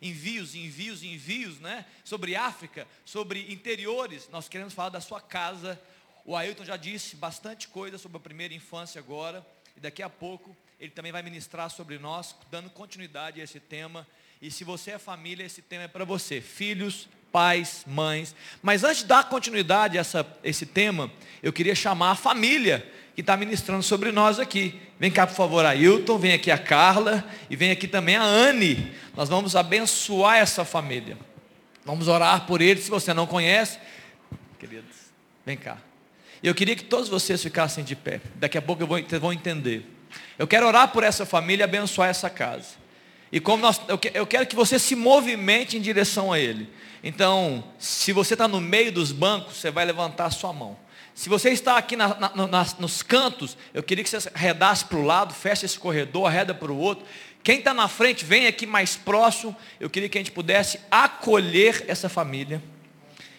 envios, envios, envios, né? Sobre África, sobre interiores. Nós queremos falar da sua casa. O Ailton já disse bastante coisa sobre a primeira infância agora. E daqui a pouco ele também vai ministrar sobre nós, dando continuidade a esse tema. E se você é família, esse tema é para você. Filhos, pais, mães. Mas antes de dar continuidade a essa, esse tema, eu queria chamar a família que está ministrando sobre nós aqui. Vem cá, por favor, Ailton, vem aqui a Carla e vem aqui também a Anne. Nós vamos abençoar essa família. Vamos orar por eles. Se você não conhece, queridos, vem cá. Eu queria que todos vocês ficassem de pé. Daqui a pouco eu vou, vocês vão entender. Eu quero orar por essa família e abençoar essa casa. E como nós, eu quero que você se movimente em direção a Ele. Então, se você está no meio dos bancos, você vai levantar a sua mão. Se você está aqui na, na, nos cantos, eu queria que você arredasse para o lado, feche esse corredor, arreda para o outro. Quem está na frente, vem aqui mais próximo. Eu queria que a gente pudesse acolher essa família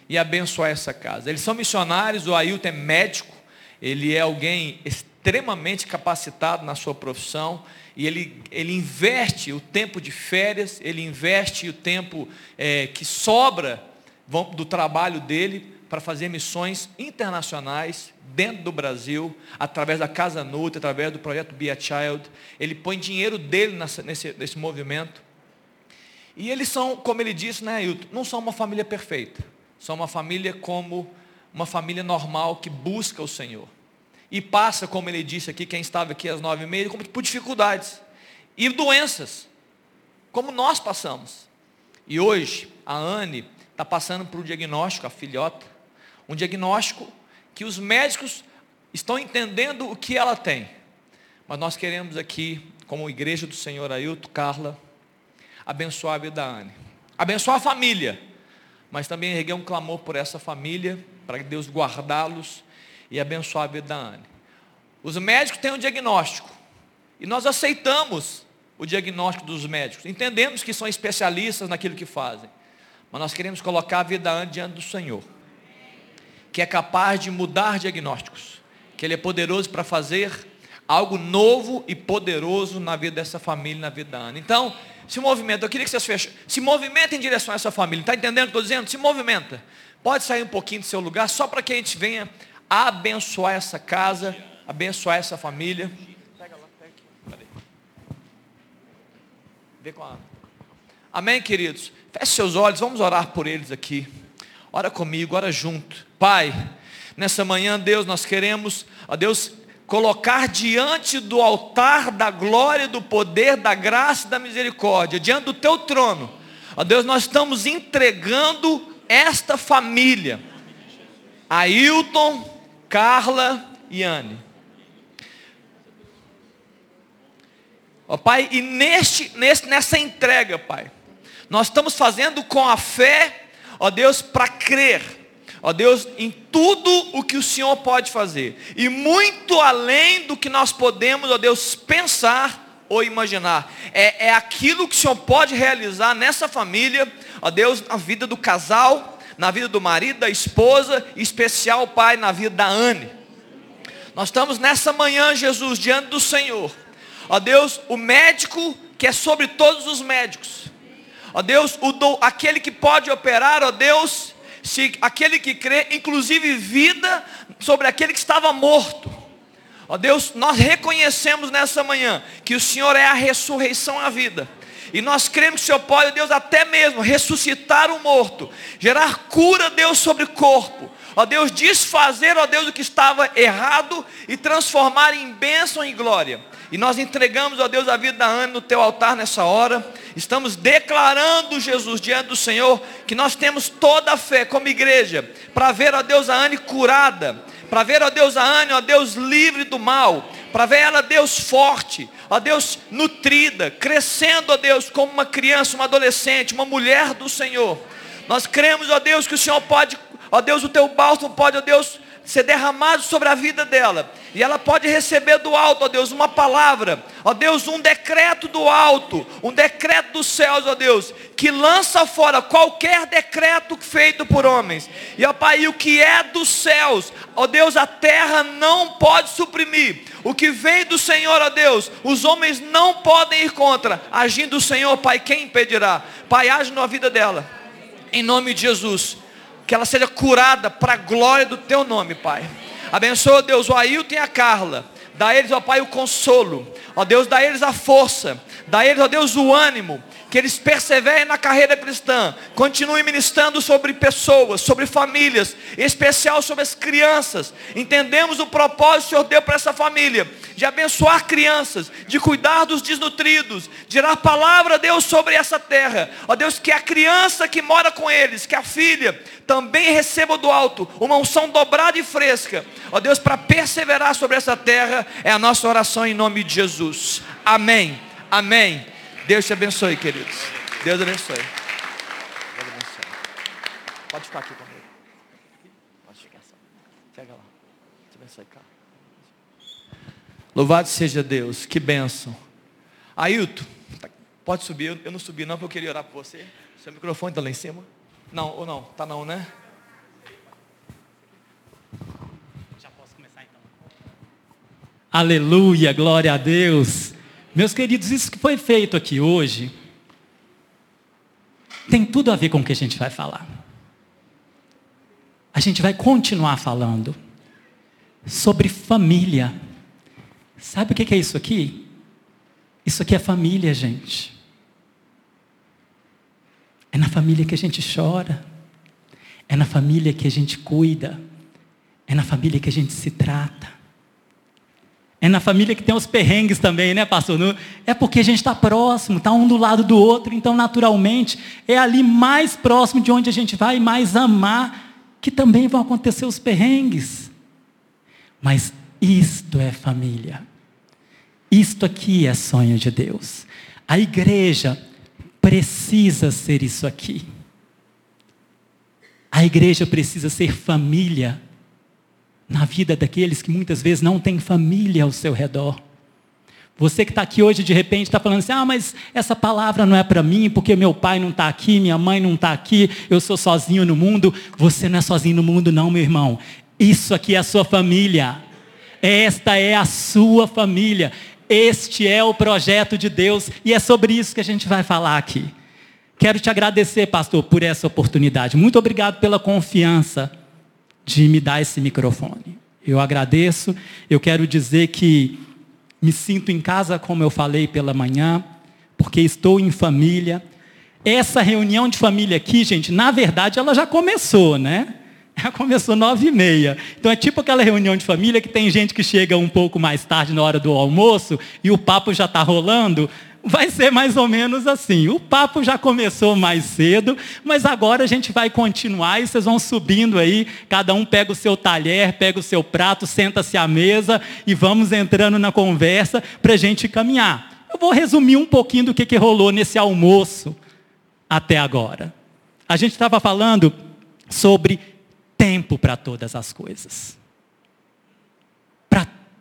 e abençoar essa casa. Eles são missionários, o Ailton é médico, ele é alguém extremamente capacitado na sua profissão e ele, ele investe o tempo de férias, ele investe o tempo é, que sobra do trabalho dele para fazer missões internacionais dentro do Brasil, através da Casa Nutra, através do projeto Be a Child. Ele põe dinheiro dele nessa, nesse, nesse movimento. E eles são, como ele disse, né, Ailton, não são uma família perfeita. São uma família como uma família normal que busca o Senhor e passa, como ele disse aqui, quem estava aqui às nove e meia, por dificuldades e doenças, como nós passamos. E hoje, a Anne está passando por um diagnóstico, a filhota, um diagnóstico que os médicos estão entendendo o que ela tem. Mas nós queremos aqui, como igreja do Senhor Ailton, Carla, abençoar a vida da Anne. Abençoar a família, mas também erguer um clamor por essa família, para que Deus guardá-los e abençoar a vida da Anne. Os médicos têm um diagnóstico. E nós aceitamos o diagnóstico dos médicos. Entendemos que são especialistas naquilo que fazem. Mas nós queremos colocar a vida da Anne diante do Senhor. Que é capaz de mudar diagnósticos. Que Ele é poderoso para fazer algo novo e poderoso na vida dessa família, na vida da Ana. Então, se movimenta, eu queria que vocês fechem, se movimenta em direção a essa família, está entendendo o que estou dizendo? Se movimenta, pode sair um pouquinho do seu lugar, só para que a gente venha abençoar essa casa, abençoar essa família. Vê com a... Amém, queridos? Feche seus olhos, vamos orar por eles aqui. Ora comigo, ora junto. Pai, nessa manhã, Deus, nós queremos, ó Deus, colocar diante do altar da glória, do poder, da graça e da misericórdia, diante do teu trono. Ó Deus, nós estamos entregando esta família. Ailton, Carla e Anne. Ó Pai, e neste, neste, nessa entrega, Pai, nós estamos fazendo com a fé, ó Deus, para crer, ó Deus, em tudo o que o Senhor pode fazer, e muito além do que nós podemos, ó Deus, pensar ou imaginar. É, é aquilo que o Senhor pode realizar nessa família, ó Deus, na vida do casal, na vida do marido, da esposa, em especial, Pai, na vida da Anne. Nós estamos nessa manhã, Jesus, diante do Senhor. Ó Deus, o médico que é sobre todos os médicos. Ó Deus, o do, aquele que pode operar, ó Deus, se aquele que crê, inclusive vida sobre aquele que estava morto. Ó Deus, nós reconhecemos nessa manhã que o Senhor é a ressurreição à vida. E nós cremos que o Senhor pode, Deus, até mesmo ressuscitar o morto, gerar cura, Deus, sobre o corpo. Ó Deus, desfazer, ó Deus, o que estava errado e transformar em bênção e glória. E nós entregamos, ó Deus, a vida da Ana no teu altar nessa hora. Estamos declarando, Jesus, diante do Senhor, que nós temos toda a fé como igreja, para ver, ó Deus, a Anne curada, para ver, ó Deus, a Anne, ó Deus, livre do mal, para ver ela, Deus, forte, ó Deus, nutrida, crescendo, ó Deus, como uma criança, uma adolescente, uma mulher do Senhor. Nós cremos, ó Deus, que o Senhor pode, ó Deus, o teu bálsamo pode, ó Deus, ser derramado sobre a vida dela. E ela pode receber do alto, ó Deus, uma palavra, ó Deus, um decreto do alto, um decreto dos céus, ó Deus, que lança fora qualquer decreto feito por homens. E ó Pai, o que é dos céus, ó Deus, a terra não pode suprimir. O que vem do Senhor, ó Deus, os homens não podem ir contra. Agindo o Senhor, Pai, quem impedirá? Pai, age na vida dela. Em nome de Jesus que ela seja curada para a glória do teu nome, Pai. Abençoa, Deus, o Ailton e a Carla. Dá a eles, ó Pai, o consolo. Ó Deus, dá a eles a força. Dá a eles, ó Deus, o ânimo que eles perseverem na carreira cristã, continuem ministrando sobre pessoas, sobre famílias, em especial sobre as crianças. Entendemos o propósito que o Senhor deu para essa família, de abençoar crianças, de cuidar dos desnutridos, de dar palavra Deus sobre essa terra. Ó Deus, que a criança que mora com eles, que a filha, também receba do alto uma unção dobrada e fresca. Ó Deus, para perseverar sobre essa terra, é a nossa oração em nome de Jesus. Amém. Amém. Deus te abençoe, queridos. Deus abençoe. Deus abençoe. Pode ficar aqui comigo. Pode ficar. Pega lá. Te abençoe, cara. Louvado seja Deus. Que bênção. Ailton, pode subir. Eu não subi não, porque eu queria orar por você. Seu microfone está lá em cima? Não, ou não? Tá não, né? Já posso começar então. Aleluia, glória a Deus. Meus queridos, isso que foi feito aqui hoje tem tudo a ver com o que a gente vai falar. A gente vai continuar falando sobre família. Sabe o que é isso aqui? Isso aqui é família, gente. É na família que a gente chora. É na família que a gente cuida. É na família que a gente se trata. É na família que tem os perrengues também, né, pastor? É porque a gente está próximo, está um do lado do outro, então naturalmente é ali mais próximo de onde a gente vai mais amar, que também vão acontecer os perrengues. Mas isto é família. Isto aqui é sonho de Deus. A igreja precisa ser isso aqui. A igreja precisa ser família na vida daqueles que muitas vezes não têm família ao seu redor. Você que está aqui hoje, de repente, está falando assim: ah, mas essa palavra não é para mim, porque meu pai não está aqui, minha mãe não está aqui, eu sou sozinho no mundo. Você não é sozinho no mundo, não, meu irmão. Isso aqui é a sua família. Esta é a sua família. Este é o projeto de Deus e é sobre isso que a gente vai falar aqui. Quero te agradecer, pastor, por essa oportunidade. Muito obrigado pela confiança de me dar esse microfone. Eu agradeço. Eu quero dizer que me sinto em casa, como eu falei pela manhã, porque estou em família. Essa reunião de família aqui, gente, na verdade, ela já começou, né? Ela começou nove e meia. Então é tipo aquela reunião de família que tem gente que chega um pouco mais tarde na hora do almoço e o papo já está rolando vai ser mais ou menos assim. O papo já começou mais cedo, mas agora a gente vai continuar e vocês vão subindo aí, cada um pega o seu talher, pega o seu prato, senta-se à mesa e vamos entrando na conversa para a gente caminhar. Eu vou resumir um pouquinho do que, que rolou nesse almoço até agora. A gente estava falando sobre tempo para todas as coisas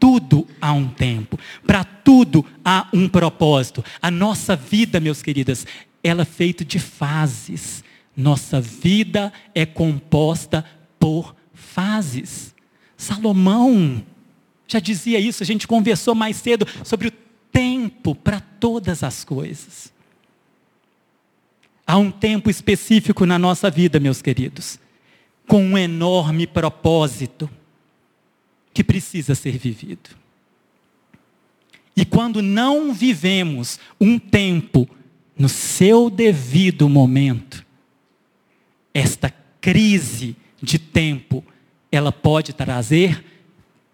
tudo há um tempo, para tudo há um propósito. A nossa vida, meus queridos, ela é feita de fases. Nossa vida é composta por fases. Salomão já dizia isso, a gente conversou mais cedo sobre o tempo para todas as coisas. Há um tempo específico na nossa vida, meus queridos, com um enorme propósito que precisa ser vivido. E quando não vivemos um tempo no seu devido momento, esta crise de tempo, ela pode trazer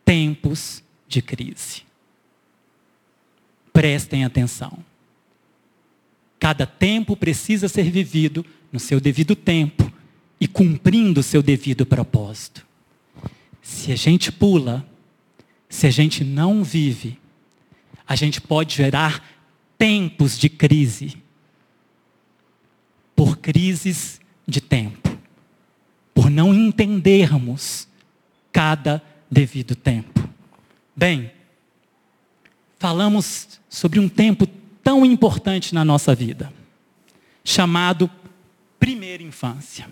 tempos de crise. Prestem atenção. Cada tempo precisa ser vivido no seu devido tempo e cumprindo o seu devido propósito. Se a gente pula, se a gente não vive, a gente pode gerar tempos de crise. Por crises de tempo. Por não entendermos cada devido tempo. Bem, falamos sobre um tempo tão importante na nossa vida, chamado primeira infância.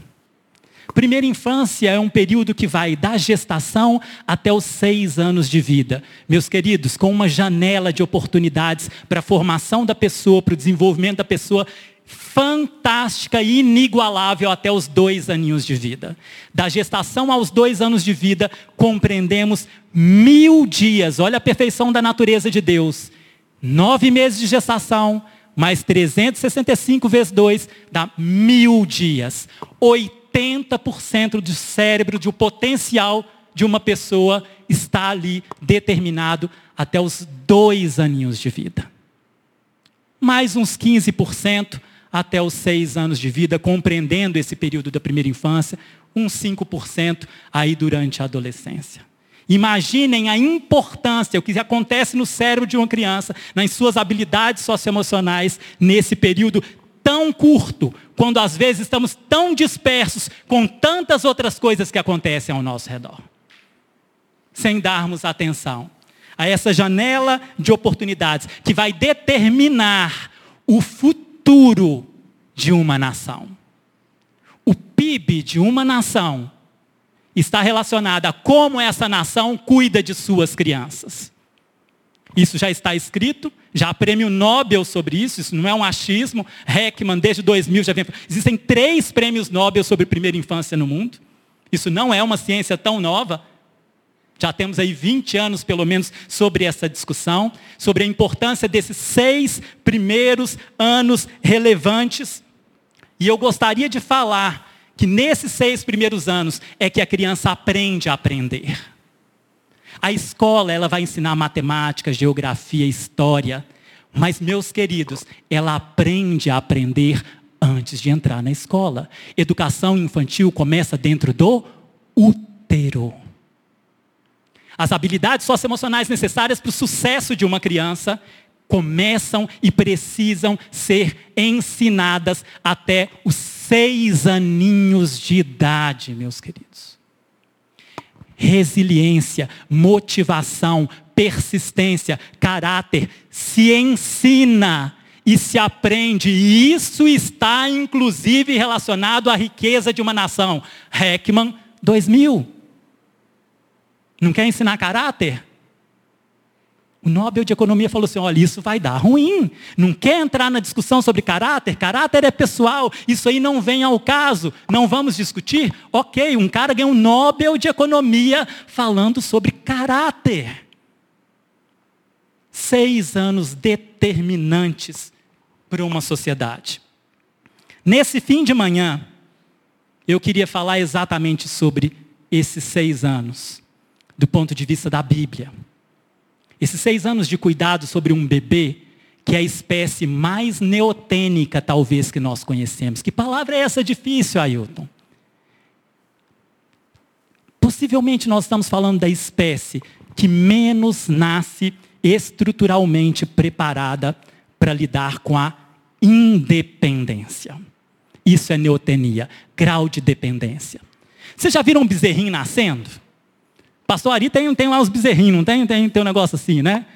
Primeira infância é um período que vai da gestação até os seis anos de vida. Meus queridos, com uma janela de oportunidades para a formação da pessoa, para o desenvolvimento da pessoa fantástica e inigualável até os dois aninhos de vida. Da gestação aos dois anos de vida, compreendemos mil dias. Olha a perfeição da natureza de Deus. Nove meses de gestação, mais 365 vezes dois, dá mil dias. 80% do cérebro, do potencial de uma pessoa está ali determinado até os dois aninhos de vida. Mais uns 15% até os seis anos de vida, compreendendo esse período da primeira infância, uns 5% aí durante a adolescência. Imaginem a importância, o que acontece no cérebro de uma criança, nas suas habilidades socioemocionais, nesse período tão curto, quando às vezes estamos tão dispersos com tantas outras coisas que acontecem ao nosso redor, sem darmos atenção a essa janela de oportunidades que vai determinar o futuro de uma nação. O PIB de uma nação está relacionado a como essa nação cuida de suas crianças. Isso já está escrito, já há prêmio Nobel sobre isso, isso não é um achismo. Heckman, desde 2000, já vem. Existem três prêmios Nobel sobre primeira infância no mundo. Isso não é uma ciência tão nova. Já temos aí 20 anos, pelo menos, sobre essa discussão, sobre a importância desses seis primeiros anos relevantes. E eu gostaria de falar que nesses seis primeiros anos é que a criança aprende a aprender. A escola, ela vai ensinar matemática, geografia, história. Mas, meus queridos, ela aprende a aprender antes de entrar na escola. Educação infantil começa dentro do útero. As habilidades socioemocionais necessárias para o sucesso de uma criança começam e precisam ser ensinadas até os seis aninhos de idade, meus queridos. Resiliência, motivação, persistência, caráter se ensina e se aprende. E isso está inclusive relacionado à riqueza de uma nação. Heckman 2000. Não quer ensinar caráter? O Nobel de Economia falou assim: olha, isso vai dar ruim. Não quer entrar na discussão sobre caráter? Caráter é pessoal, isso aí não vem ao caso. Não vamos discutir? Ok, um cara ganhou um Nobel de Economia falando sobre caráter. Seis anos determinantes para uma sociedade. Nesse fim de manhã, eu queria falar exatamente sobre esses seis anos do ponto de vista da Bíblia. Esses seis anos de cuidado sobre um bebê, que é a espécie mais neotênica, talvez, que nós conhecemos. Que palavra é essa difícil, Ailton? Possivelmente nós estamos falando da espécie que menos nasce estruturalmente preparada para lidar com a independência. Isso é neotenia, grau de dependência. Vocês já viram um bezerrinho nascendo? Pastor Ari tem, tem lá os bezerrinhos, não tem, tem? Tem um negócio assim, né?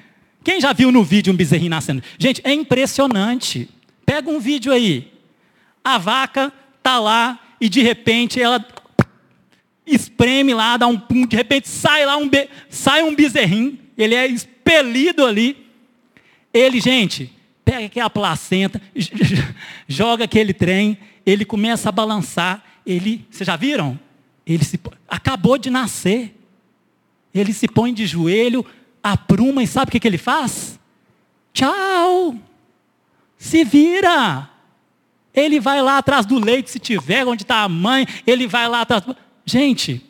Quem já viu no vídeo um bezerrinho nascendo? Gente, é impressionante. Pega um vídeo aí. A vaca tá lá e de repente ela espreme lá, dá um pum, de repente sai lá um, be... sai um bezerrinho, ele é expelido ali. Ele, gente, pega aquela placenta, joga aquele trem, ele começa a balançar, ele, vocês já viram? Ele se, acabou de nascer. Ele se põe de joelho, apruma e sabe o que, que ele faz? Tchau! Se vira! Ele vai lá atrás do leite, se tiver, onde está a mãe, ele vai lá atrás. Gente,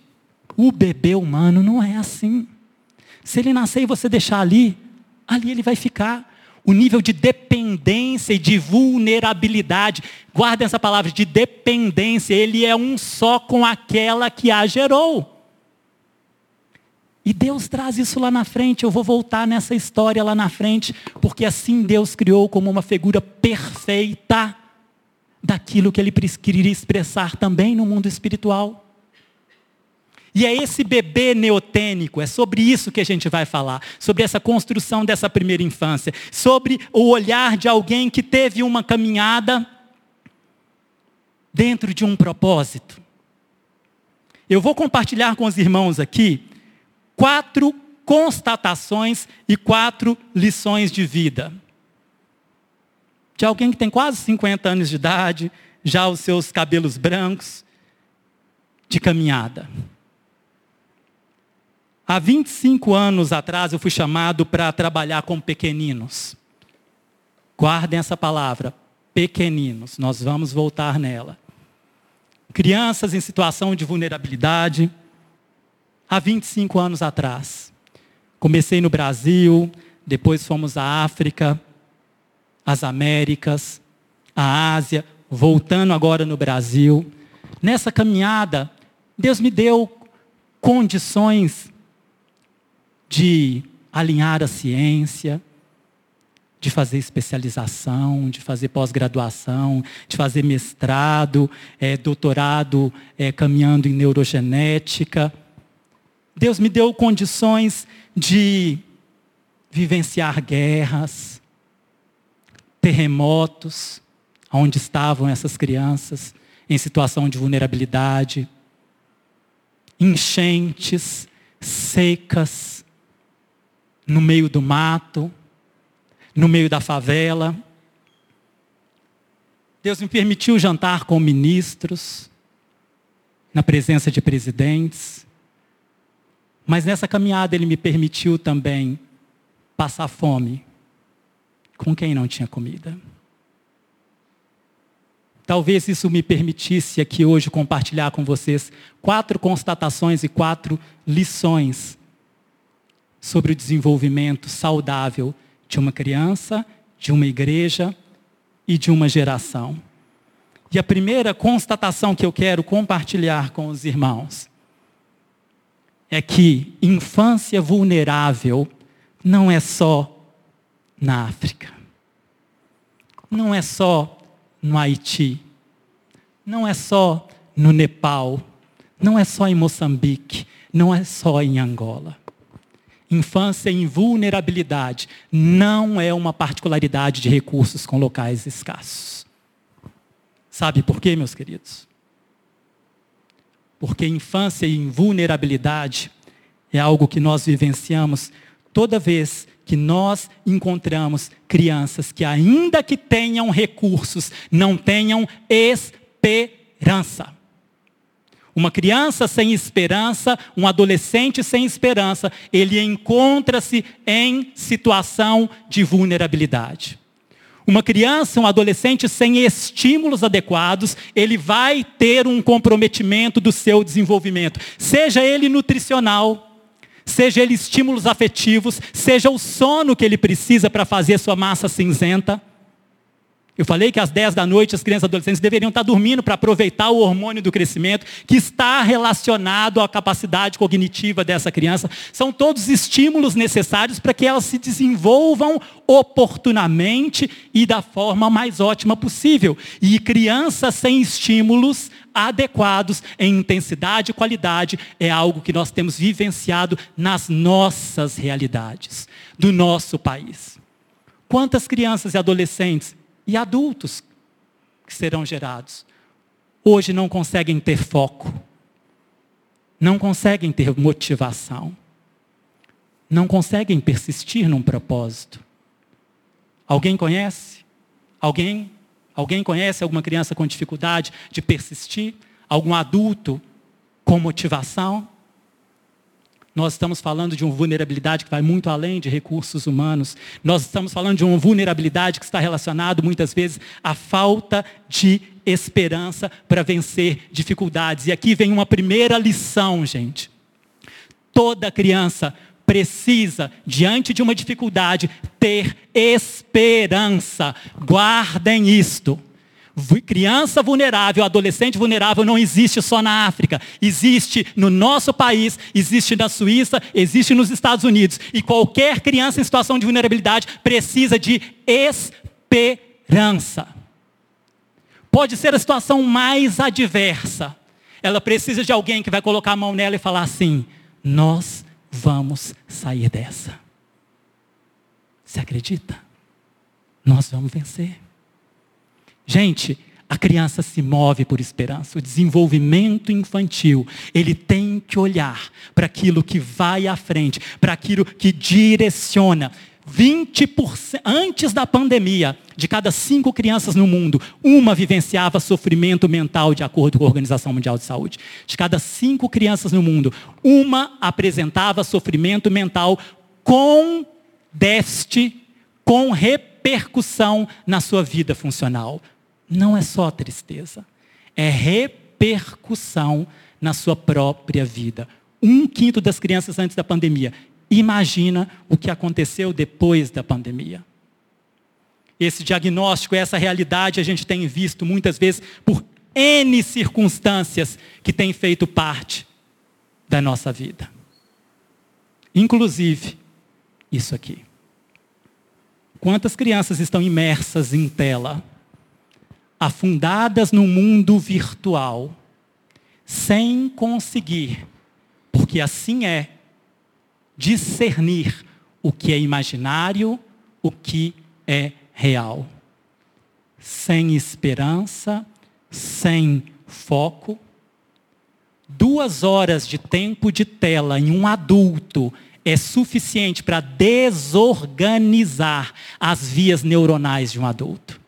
o bebê humano não é assim. Se ele nascer e você deixar ali, ali ele vai ficar. O nível de dependência e de vulnerabilidade, guarda essa palavra, de dependência, ele é um só com aquela que a gerou. E Deus traz isso lá na frente. Eu vou voltar nessa história lá na frente, porque assim Deus criou como uma figura perfeita daquilo que ele queria expressar também no mundo espiritual. E é esse bebê neotênico, é sobre isso que a gente vai falar, sobre essa construção dessa primeira infância, sobre o olhar de alguém que teve uma caminhada dentro de um propósito. Eu vou compartilhar com os irmãos aqui quatro constatações e quatro lições de vida. De alguém que tem quase 50 anos de idade, já os seus cabelos brancos, de caminhada. Há 25 anos atrás eu fui chamado para trabalhar com pequeninos. Guardem essa palavra, pequeninos, nós vamos voltar nela. Crianças em situação de vulnerabilidade, há 25 anos atrás. Comecei no Brasil, depois fomos à África, às Américas, à Ásia, voltando agora no Brasil. Nessa caminhada, Deus me deu condições de alinhar a ciência, de fazer especialização, de fazer pós-graduação, de fazer mestrado, é, doutorado, é, caminhando em neurogenética. Deus me deu condições de vivenciar guerras, terremotos, onde estavam essas crianças em situação de vulnerabilidade, enchentes, secas, no meio do mato, no meio da favela. Deus me permitiu jantar com ministros, na presença de presidentes. Mas nessa caminhada ele me permitiu também passar fome com quem não tinha comida. Talvez isso me permitisse aqui hoje compartilhar com vocês quatro constatações e quatro lições sobre o desenvolvimento saudável de uma criança, de uma igreja e de uma geração. E a primeira constatação que eu quero compartilhar com os irmãos é que infância vulnerável não é só na África, não é só no Haiti, não é só no Nepal, não é só em Moçambique, não é só em Angola. Infância em vulnerabilidade não é uma particularidade de recursos com locais escassos. Sabe por quê, meus queridos? Porque infância em vulnerabilidade é algo que nós vivenciamos toda vez que nós encontramos crianças que, ainda que tenham recursos, não tenham esperança. Uma criança sem esperança, um adolescente sem esperança, ele encontra-se em situação de vulnerabilidade. Uma criança, um adolescente sem estímulos adequados, ele vai ter um comprometimento do seu desenvolvimento, seja ele nutricional, seja ele estímulos afetivos, seja o sono que ele precisa para fazer sua massa cinzenta. Eu falei que às 10 da noite as crianças e adolescentes deveriam estar dormindo para aproveitar o hormônio do crescimento que está relacionado à capacidade cognitiva dessa criança. São todos estímulos necessários para que elas se desenvolvam oportunamente e da forma mais ótima possível. E crianças sem estímulos adequados em intensidade e qualidade é algo que nós temos vivenciado nas nossas realidades, do nosso país. Quantas crianças e adolescentes e adultos que serão gerados. Hoje não conseguem ter foco, não conseguem ter motivação, não conseguem persistir num propósito. Alguém conhece? Alguém? Alguém conhece alguma criança com dificuldade de persistir? Algum adulto com motivação? Nós estamos falando de uma vulnerabilidade que vai muito além de recursos humanos. Nós estamos falando de uma vulnerabilidade que está relacionada muitas vezes à falta de esperança para vencer dificuldades. E aqui vem uma primeira lição, gente. Toda criança precisa, diante de uma dificuldade, ter esperança. Guardem isto. Criança vulnerável, adolescente vulnerável não existe só na África. Existe no nosso país, existe na Suíça, existe nos Estados Unidos. E qualquer criança em situação de vulnerabilidade precisa de esperança. Pode ser a situação mais adversa. Ela precisa de alguém que vai colocar a mão nela e falar assim: Nós vamos sair dessa. Você acredita? Nós vamos vencer. Gente, a criança se move por esperança. O desenvolvimento infantil, ele tem que olhar para aquilo que vai à frente, para aquilo que direciona. 20% antes da pandemia, de cada cinco crianças no mundo, uma vivenciava sofrimento mental, de acordo com a Organização Mundial de Saúde. De cada cinco crianças no mundo, uma apresentava sofrimento mental com déficit, com repercussão na sua vida funcional não é só tristeza, é repercussão na sua própria vida. Um quinto das crianças antes da pandemia. Imagina o que aconteceu depois da pandemia. Esse diagnóstico, essa realidade a gente tem visto muitas vezes por N circunstâncias que têm feito parte da nossa vida. Inclusive, isso aqui. Quantas crianças estão imersas em tela? Afundadas no mundo virtual, sem conseguir, porque assim é, discernir o que é imaginário, o que é real. Sem esperança, sem foco. Duas horas de tempo de tela em um adulto é suficiente para desorganizar as vias neuronais de um adulto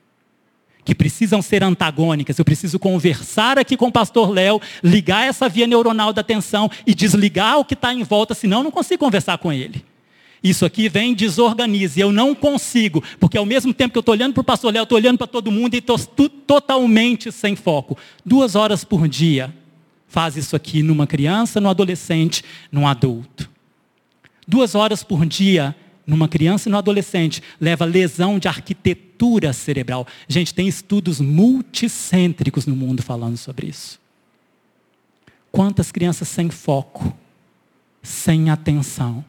que precisam ser antagônicas. Eu preciso conversar aqui com o pastor Léo, ligar essa via neuronal da atenção e desligar o que está em volta, senão eu não consigo conversar com ele. Isso aqui vem desorganiza. Eu não consigo, porque ao mesmo tempo que eu estou olhando para o pastor Léo, estou olhando para todo mundo e estou totalmente sem foco. Duas horas por dia. Faz isso aqui numa criança, num adolescente, num adulto. Duas horas por dia numa criança e no adolescente leva lesão de arquitetura cerebral. Gente, tem estudos multicêntricos no mundo falando sobre isso. Quantas crianças sem foco, sem atenção,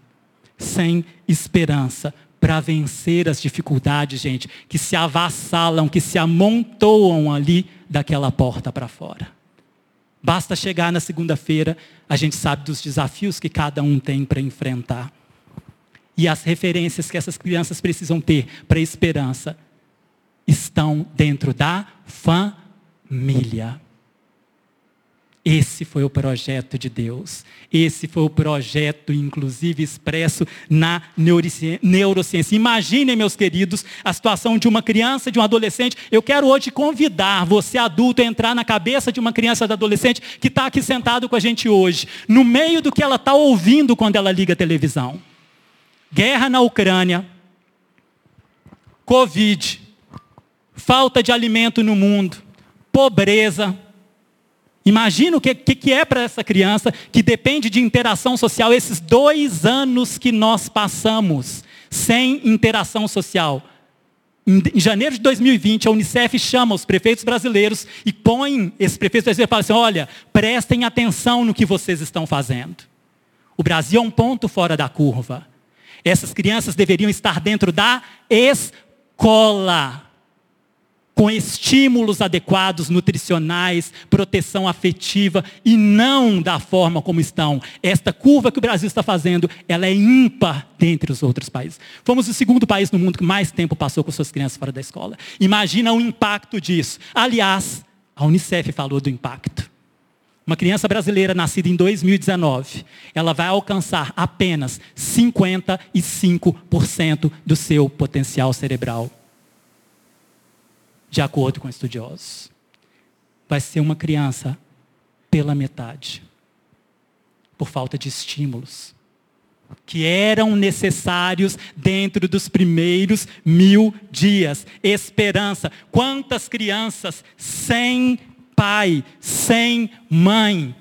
sem esperança para vencer as dificuldades, gente, que se avassalam, que se amontoam ali daquela porta para fora. Basta chegar na segunda-feira, a gente sabe dos desafios que cada um tem para enfrentar e as referências que essas crianças precisam ter para a esperança estão dentro da família. Esse foi o projeto de Deus. Esse foi o projeto, inclusive, expresso na neurociência. Imaginem, meus queridos, a situação de uma criança, de um adolescente. Eu quero hoje convidar você, adulto, a entrar na cabeça de uma criança ou adolescente que está aqui sentado com a gente hoje, no meio do que ela está ouvindo quando ela liga a televisão guerra na Ucrânia, Covid, falta de alimento no mundo, pobreza. Imagina o que, que é para essa criança que depende de interação social, esses dois anos que nós passamos sem interação social. Em janeiro de 2020, a Unicef chama os prefeitos brasileiros e põe esses prefeitos brasileiros e fala assim: olha, prestem atenção no que vocês estão fazendo. O Brasil é um ponto fora da curva. Essas crianças deveriam estar dentro da escola, com estímulos adequados, nutricionais, proteção afetiva, e não da forma como estão. Esta curva que o Brasil está fazendo, ela é ímpar dentre os outros países. Fomos o segundo país no mundo que mais tempo passou com suas crianças fora da escola. Imagina o impacto disso. Aliás, a Unicef falou do impacto. Uma criança brasileira nascida em 2019, ela vai alcançar apenas 55% do seu potencial cerebral. De acordo com estudiosos. Vai ser uma criança pela metade. Por falta de estímulos. Que eram necessários dentro dos primeiros mil dias. Esperança. Quantas crianças sem pai, sem mãe.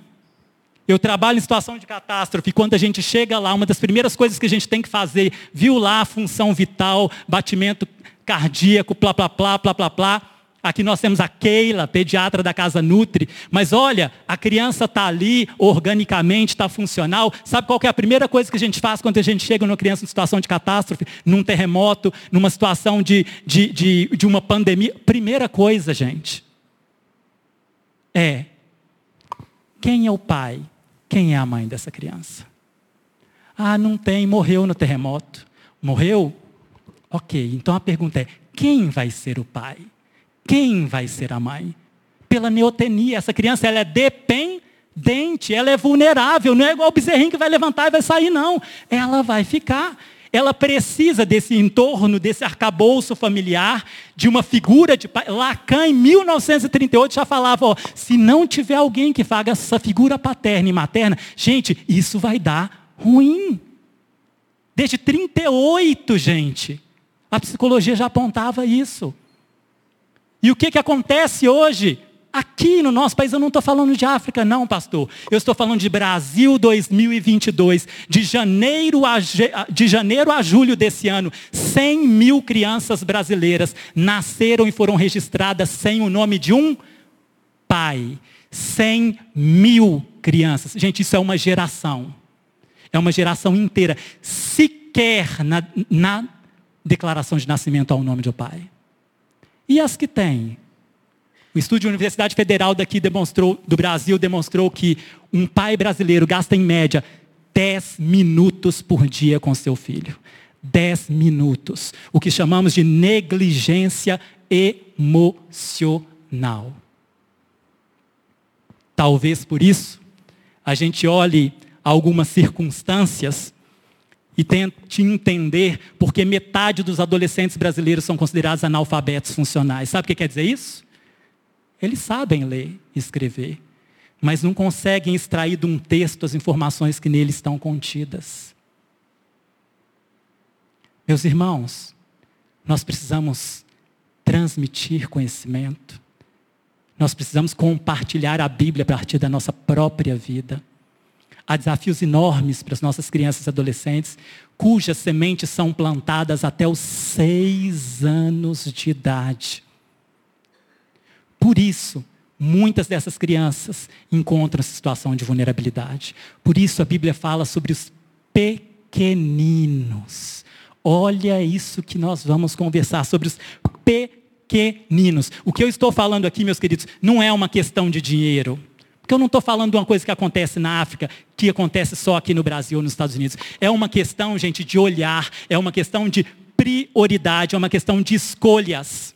Eu trabalho em situação de catástrofe. Quando a gente chega lá, uma das primeiras coisas que a gente tem que fazer, viu lá a função vital, batimento cardíaco, plá, plá, plá, plá, plá, plá. Aqui nós temos a Keila, pediatra da Casa Nutri. Mas olha, a criança está ali, organicamente, está funcional. Sabe qual é a primeira coisa que a gente faz quando a gente chega numa criança em situação de catástrofe, num terremoto, numa situação de, de, de, de uma pandemia? Primeira coisa, gente, é quem é o pai? Quem é a mãe dessa criança? Ah, não tem, morreu no terremoto. Morreu? Ok, então a pergunta é: quem vai ser o pai? Quem vai ser a mãe? Pela neotenia, essa criança ela é dependente, ela é vulnerável, não é igual o bezerrinho que vai levantar e vai sair, não. Ela vai ficar ela precisa desse entorno, desse arcabouço familiar, de uma figura de pai. Lacan, em 1938, já falava: ó, se não tiver alguém que faça essa figura paterna e materna, gente, isso vai dar ruim. Desde 38, gente. A psicologia já apontava isso. E o que, que acontece hoje? Aqui no nosso país, eu não estou falando de África, não, pastor. Eu estou falando de Brasil 2022. De janeiro a, de janeiro a julho desse ano, 100 mil crianças brasileiras nasceram e foram registradas sem o nome de um pai. 100 mil crianças. Gente, isso é uma geração. É uma geração inteira. Sequer na, na declaração de nascimento ao nome do pai. E as que têm? O estudo da Universidade Federal daqui demonstrou, do Brasil demonstrou que um pai brasileiro gasta em média 10 minutos por dia com seu filho. 10 minutos. O que chamamos de negligência emocional. Talvez por isso a gente olhe algumas circunstâncias e tente entender porque metade dos adolescentes brasileiros são considerados analfabetos funcionais. Sabe o que quer dizer isso? Eles sabem ler e escrever, mas não conseguem extrair de um texto as informações que nele estão contidas. Meus irmãos, nós precisamos transmitir conhecimento. Nós precisamos compartilhar a Bíblia a partir da nossa própria vida. Há desafios enormes para as nossas crianças e adolescentes, cujas sementes são plantadas até os seis anos de idade. Por isso, muitas dessas crianças encontram situação de vulnerabilidade. Por isso a Bíblia fala sobre os pequeninos. Olha isso que nós vamos conversar sobre os pequeninos. O que eu estou falando aqui, meus queridos, não é uma questão de dinheiro. Porque eu não estou falando de uma coisa que acontece na África, que acontece só aqui no Brasil ou nos Estados Unidos. É uma questão, gente, de olhar, é uma questão de prioridade, é uma questão de escolhas.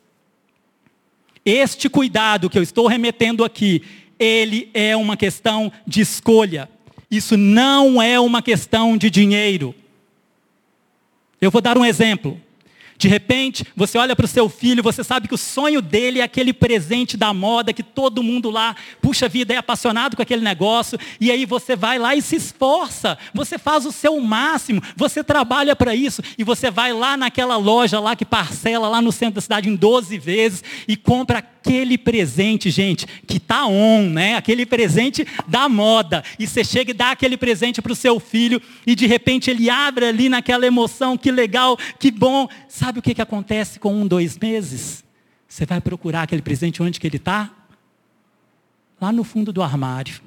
Este cuidado que eu estou remetendo aqui, ele é uma questão de escolha. Isso não é uma questão de dinheiro. Eu vou dar um exemplo. De repente, você olha para o seu filho, você sabe que o sonho dele é aquele presente da moda que todo mundo lá, puxa vida, é apaixonado com aquele negócio, e aí você vai lá e se esforça, você faz o seu máximo, você trabalha para isso, e você vai lá naquela loja lá que parcela lá no centro da cidade em 12 vezes e compra aquele presente, gente, que tá on, né? Aquele presente da moda. E você chega e dá aquele presente para o seu filho e de repente ele abre ali naquela emoção, que legal, que bom. Sabe o que, que acontece com um, dois meses? Você vai procurar aquele presente onde que ele está? Lá no fundo do armário.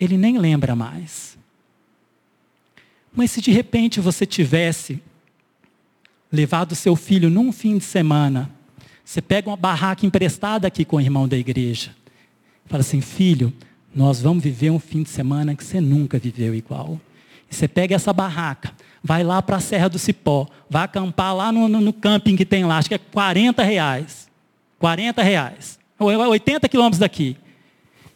Ele nem lembra mais. Mas se de repente você tivesse levado seu filho num fim de semana você pega uma barraca emprestada aqui com o irmão da igreja. Fala assim, filho, nós vamos viver um fim de semana que você nunca viveu igual. E você pega essa barraca, vai lá para a Serra do Cipó, vai acampar lá no, no, no, camping que tem lá, acho que é 40 reais. 40 reais. 80 quilômetros daqui.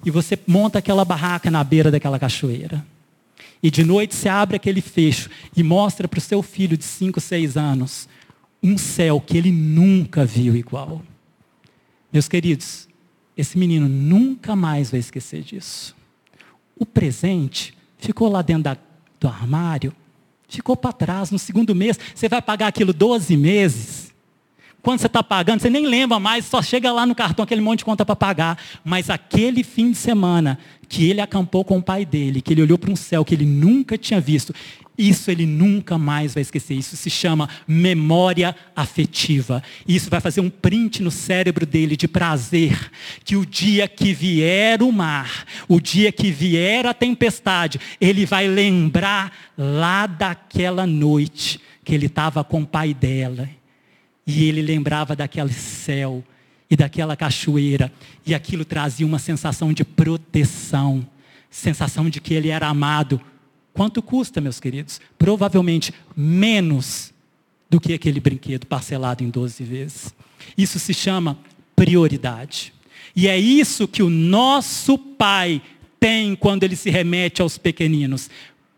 E você monta aquela barraca na beira daquela cachoeira. E de noite você abre aquele fecho e mostra para o seu filho de 5, 6 anos um céu que ele nunca viu igual. Meus queridos, esse menino nunca mais vai esquecer disso. O presente ficou lá dentro da, do armário, ficou para trás. No segundo mês, você vai pagar aquilo 12 meses. Quando você está pagando, você nem lembra mais, só chega lá no cartão aquele monte de conta para pagar. Mas aquele fim de semana que ele acampou com o pai dele, que ele olhou para um céu que ele nunca tinha visto, isso ele nunca mais vai esquecer. Isso se chama memória afetiva. Isso vai fazer um print no cérebro dele de prazer. Que o dia que vier o mar, o dia que vier a tempestade, ele vai lembrar lá daquela noite que ele estava com o pai dela. E ele lembrava daquele céu. e daquela cachoeira, e aquilo trazia uma sensação de proteção, sensação de que ele era amado. Quanto custa, meus queridos? Provavelmente menos do que aquele brinquedo parcelado em 12 vezes. Isso se chama prioridade. E é isso que o nosso Pai tem quando ele se remete aos pequeninos.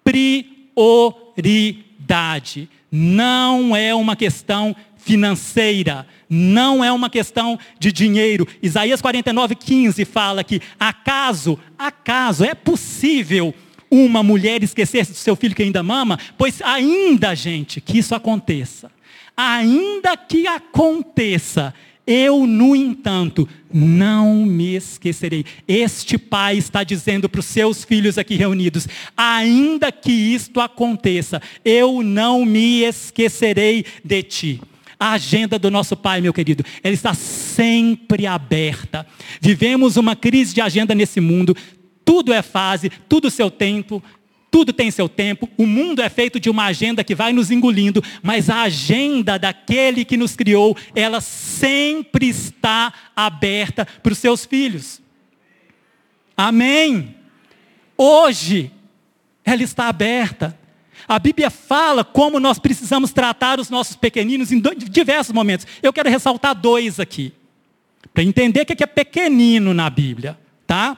Prioridade. Não é uma questão financeira, não é uma questão de dinheiro. Isaías 49, 15 fala que acaso, acaso é possível uma mulher esquecer-se do seu filho que ainda mama? Pois ainda, gente, que isso aconteça. Ainda que aconteça, eu, no entanto, não me esquecerei. Este pai está dizendo para os seus filhos aqui reunidos: ainda que isto aconteça, eu não me esquecerei de ti. A agenda do nosso Pai, meu querido, ela está sempre aberta. Vivemos uma crise de agenda nesse mundo. Tudo é fase, tudo seu tempo, tudo tem seu tempo, o mundo é feito de uma agenda que vai nos engolindo, mas a agenda daquele que nos criou, ela sempre está aberta para os seus filhos. Amém. Hoje, ela está aberta. A Bíblia fala como nós precisamos tratar os nossos pequeninos em diversos momentos. Eu quero ressaltar dois aqui, para entender o que é pequenino na Bíblia, tá?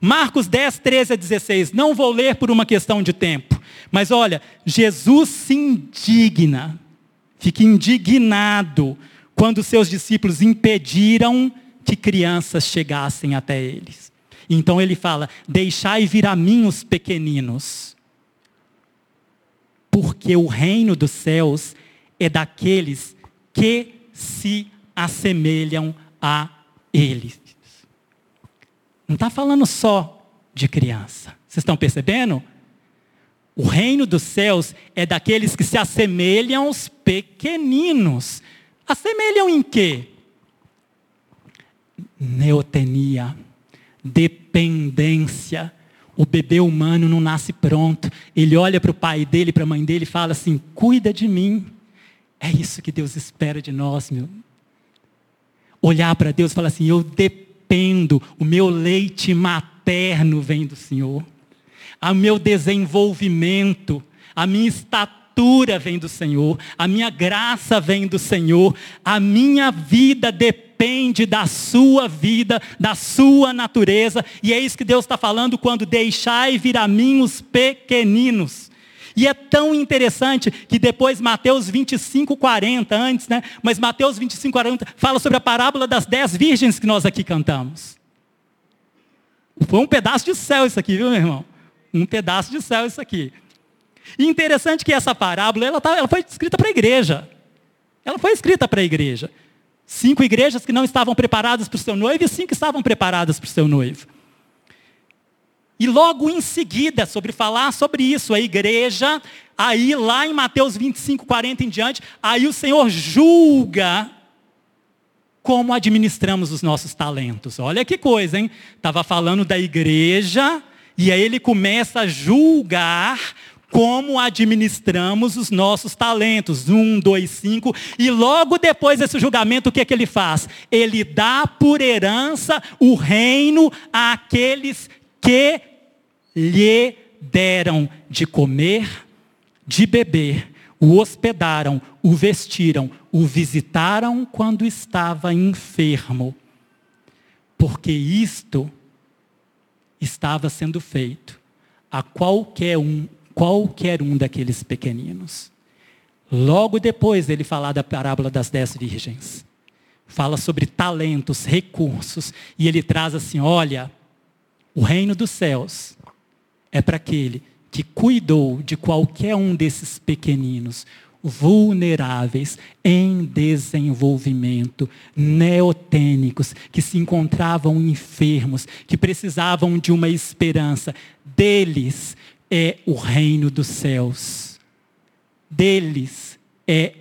Marcos 10, 13 a 16. Não vou ler por uma questão de tempo. Mas olha, Jesus se indigna, fica indignado quando seus discípulos impediram que crianças chegassem até eles. Então ele fala: Deixai vir a mim os pequeninos, porque o reino dos céus é daqueles que se assemelham a eles. Não está falando só de criança. Vocês estão percebendo? O reino dos céus é daqueles que se assemelham aos pequeninos. Assemelham em quê? Neotenia, dependência. O bebê humano não nasce pronto. Ele olha para o pai dele, para a mãe dele e fala assim: cuida de mim. É isso que Deus espera de nós, meu. Olhar para Deus e falar assim: eu dependo o meu leite materno vem do Senhor. O meu desenvolvimento, a minha estatura vem do Senhor, a minha graça vem do Senhor, a minha vida depende da sua vida, da sua natureza, e é isso que Deus está falando quando deixai vir a mim os pequeninos. E é tão interessante que depois Mateus 25, 40, antes, né? Mas Mateus 25, 40 fala sobre a parábola das dez virgens que nós aqui cantamos. Foi um pedaço de céu isso aqui, viu, meu irmão? Um pedaço de céu isso aqui. E interessante que essa parábola, ela, tá, ela foi escrita para a igreja. Ela foi escrita para a igreja. Cinco igrejas que não estavam preparadas para o seu noivo e cinco estavam preparadas para o seu noivo. E logo em seguida, sobre falar sobre isso, a igreja, aí lá em Mateus 25, 40 em diante, aí o Senhor julga como administramos os nossos talentos. Olha que coisa, hein? Estava falando da igreja, e aí ele começa a julgar como administramos os nossos talentos. Um, dois, cinco. E logo depois desse julgamento, o que é que ele faz? Ele dá por herança o reino àqueles que lhe deram de comer, de beber, o hospedaram, o vestiram, o visitaram quando estava enfermo. Porque isto estava sendo feito a qualquer um, qualquer um daqueles pequeninos. Logo depois dele falar da parábola das dez virgens, fala sobre talentos, recursos, e ele traz assim: olha, o reino dos céus é para aquele que cuidou de qualquer um desses pequeninos, vulneráveis, em desenvolvimento, neotênicos, que se encontravam enfermos, que precisavam de uma esperança. Deles é o reino dos céus. Deles é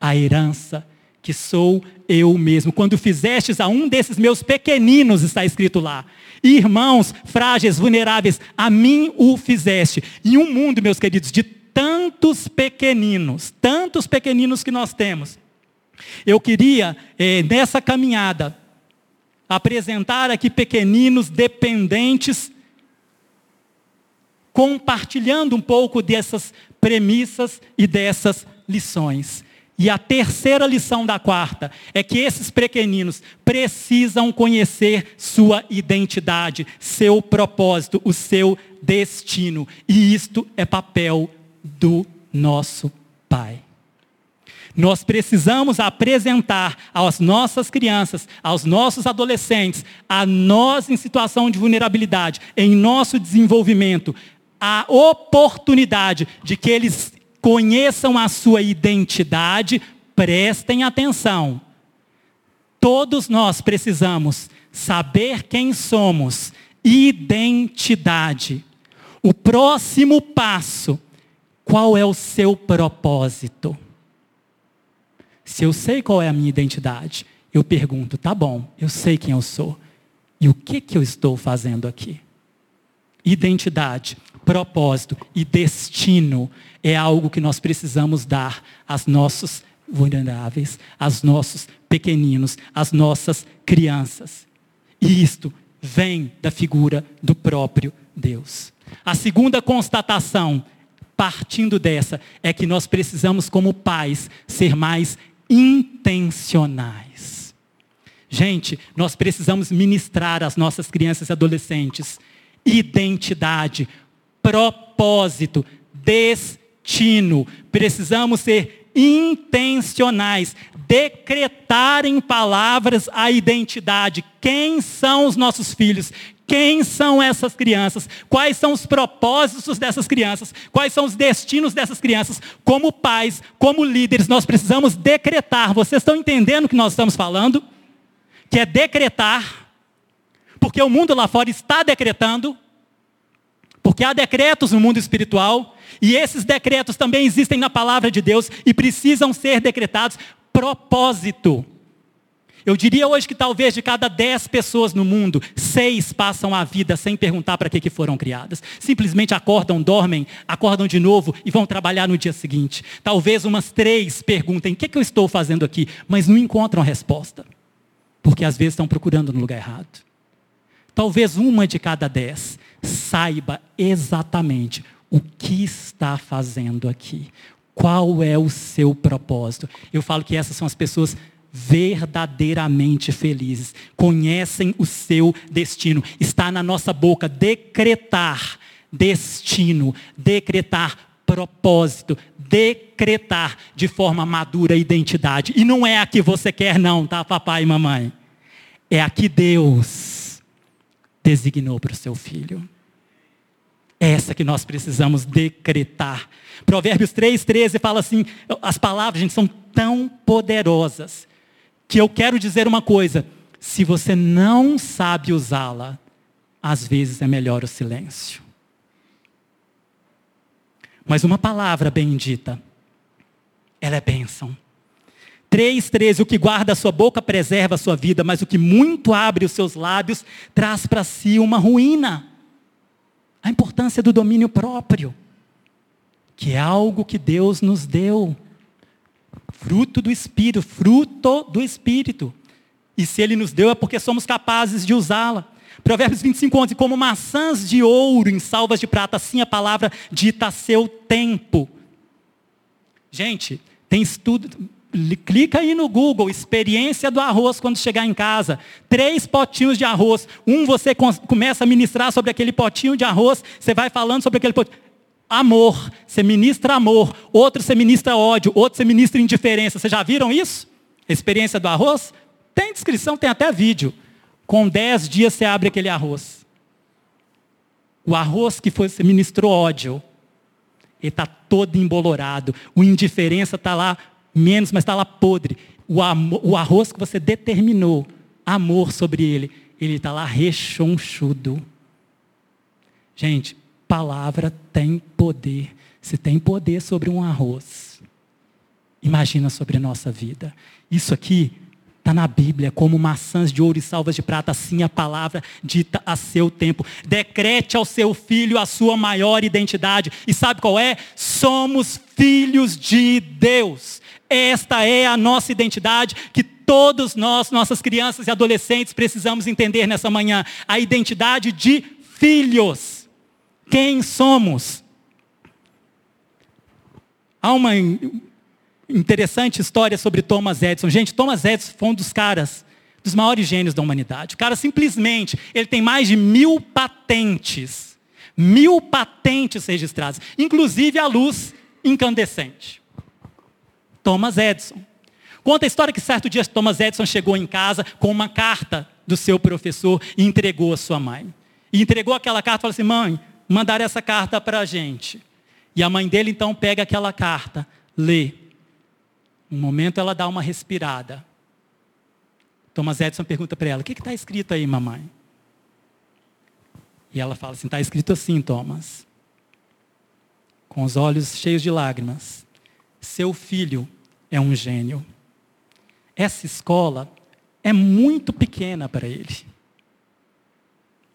a herança que sou eu mesmo. Quando fizestes a um desses meus pequeninos, está escrito lá. Irmãos frágeis, vulneráveis, a mim o fizeste. Em um mundo, meus queridos, de tantos pequeninos, tantos pequeninos que nós temos. Eu queria, é, nessa caminhada, apresentar aqui pequeninos dependentes, compartilhando um pouco dessas premissas e dessas lições. E a terceira lição da quarta é que esses pequeninos precisam conhecer sua identidade, seu propósito, o seu destino. E isto é papel do nosso Pai. Nós precisamos apresentar às nossas crianças, aos nossos adolescentes, a nós em situação de vulnerabilidade, em nosso desenvolvimento, a oportunidade de que eles conheçam a sua identidade, prestem atenção. Todos nós precisamos saber quem somos, identidade. O próximo passo, qual é o seu propósito? Se eu sei qual é a minha identidade, eu pergunto, tá bom, eu sei quem eu sou. E o que, que eu estou fazendo aqui? Identidade, propósito e destino é algo que nós precisamos dar aos nossos vulneráveis, aos nossos pequeninos, às nossas crianças. E isto vem da figura do próprio Deus. A segunda constatação, partindo dessa, é que nós precisamos, como pais, ser mais intencionais. Gente, nós precisamos ministrar às nossas crianças e adolescentes identidade, propósito, destino. Precisamos ser intencionais, decretar em palavras a identidade. Quem são os nossos filhos? Quem são essas crianças? Quais são os propósitos dessas crianças? Quais são os destinos dessas crianças? Como pais, como líderes, nós precisamos decretar. Vocês estão entendendo o que nós estamos falando? Que é decretar, porque o mundo lá fora está decretando, porque há decretos no mundo espiritual, e esses decretos também existem na palavra de Deus e precisam ser decretados. Propósito. Eu diria hoje que talvez de cada dez pessoas no mundo, seis passam a vida sem perguntar para que, que foram criadas. Simplesmente acordam, dormem, acordam de novo e vão trabalhar no dia seguinte. Talvez umas três perguntem: o que, que eu estou fazendo aqui? Mas não encontram resposta. Porque às vezes estão procurando no lugar errado. Talvez uma de cada dez saiba exatamente o que está fazendo aqui. Qual é o seu propósito? Eu falo que essas são as pessoas verdadeiramente felizes. Conhecem o seu destino. Está na nossa boca decretar destino, decretar propósito, decretar de forma madura identidade. E não é a que você quer, não, tá, papai e mamãe? É a que Deus designou para o seu filho. É essa que nós precisamos decretar. Provérbios 3, 13 fala assim: as palavras, gente, são tão poderosas que eu quero dizer uma coisa: se você não sabe usá-la, às vezes é melhor o silêncio. Mas uma palavra bendita, ela é bênção. 3,13, o que guarda a sua boca preserva a sua vida, mas o que muito abre os seus lábios traz para si uma ruína. A importância do domínio próprio, que é algo que Deus nos deu. Fruto do Espírito, fruto do Espírito. E se Ele nos deu é porque somos capazes de usá-la. Provérbios 25, 11. Como maçãs de ouro em salvas de prata, assim a palavra dita a seu tempo. Gente, tem estudo, clica aí no Google, experiência do arroz quando chegar em casa. Três potinhos de arroz. Um você começa a ministrar sobre aquele potinho de arroz, você vai falando sobre aquele potinho. Amor, você ministra amor. Outro você ministra ódio, outro você ministra indiferença. Vocês já viram isso? Experiência do arroz? Tem descrição, tem até vídeo. Com dez dias você abre aquele arroz. O arroz que foi, você ministrou ódio, ele está todo embolorado. O indiferença está lá menos, mas está lá podre. O, amor, o arroz que você determinou amor sobre ele, ele está lá rechonchudo. Gente, palavra tem poder. Se tem poder sobre um arroz, imagina sobre a nossa vida. Isso aqui Está na Bíblia, como maçãs de ouro e salvas de prata, assim a palavra dita a seu tempo. Decrete ao seu filho a sua maior identidade. E sabe qual é? Somos filhos de Deus. Esta é a nossa identidade que todos nós, nossas crianças e adolescentes, precisamos entender nessa manhã a identidade de filhos. Quem somos? Há uma interessante história sobre Thomas Edison. Gente, Thomas Edison foi um dos caras, dos maiores gênios da humanidade. O cara simplesmente, ele tem mais de mil patentes. Mil patentes registradas. Inclusive a luz incandescente. Thomas Edison. Conta a história que certo dia Thomas Edison chegou em casa com uma carta do seu professor e entregou a sua mãe. E entregou aquela carta e falou assim: mãe, mandaram essa carta para a gente. E a mãe dele então pega aquela carta, lê. Um momento ela dá uma respirada. Thomas Edison pergunta para ela: O que está escrito aí, mamãe? E ela fala assim: Está escrito assim, Thomas. Com os olhos cheios de lágrimas. Seu filho é um gênio. Essa escola é muito pequena para ele.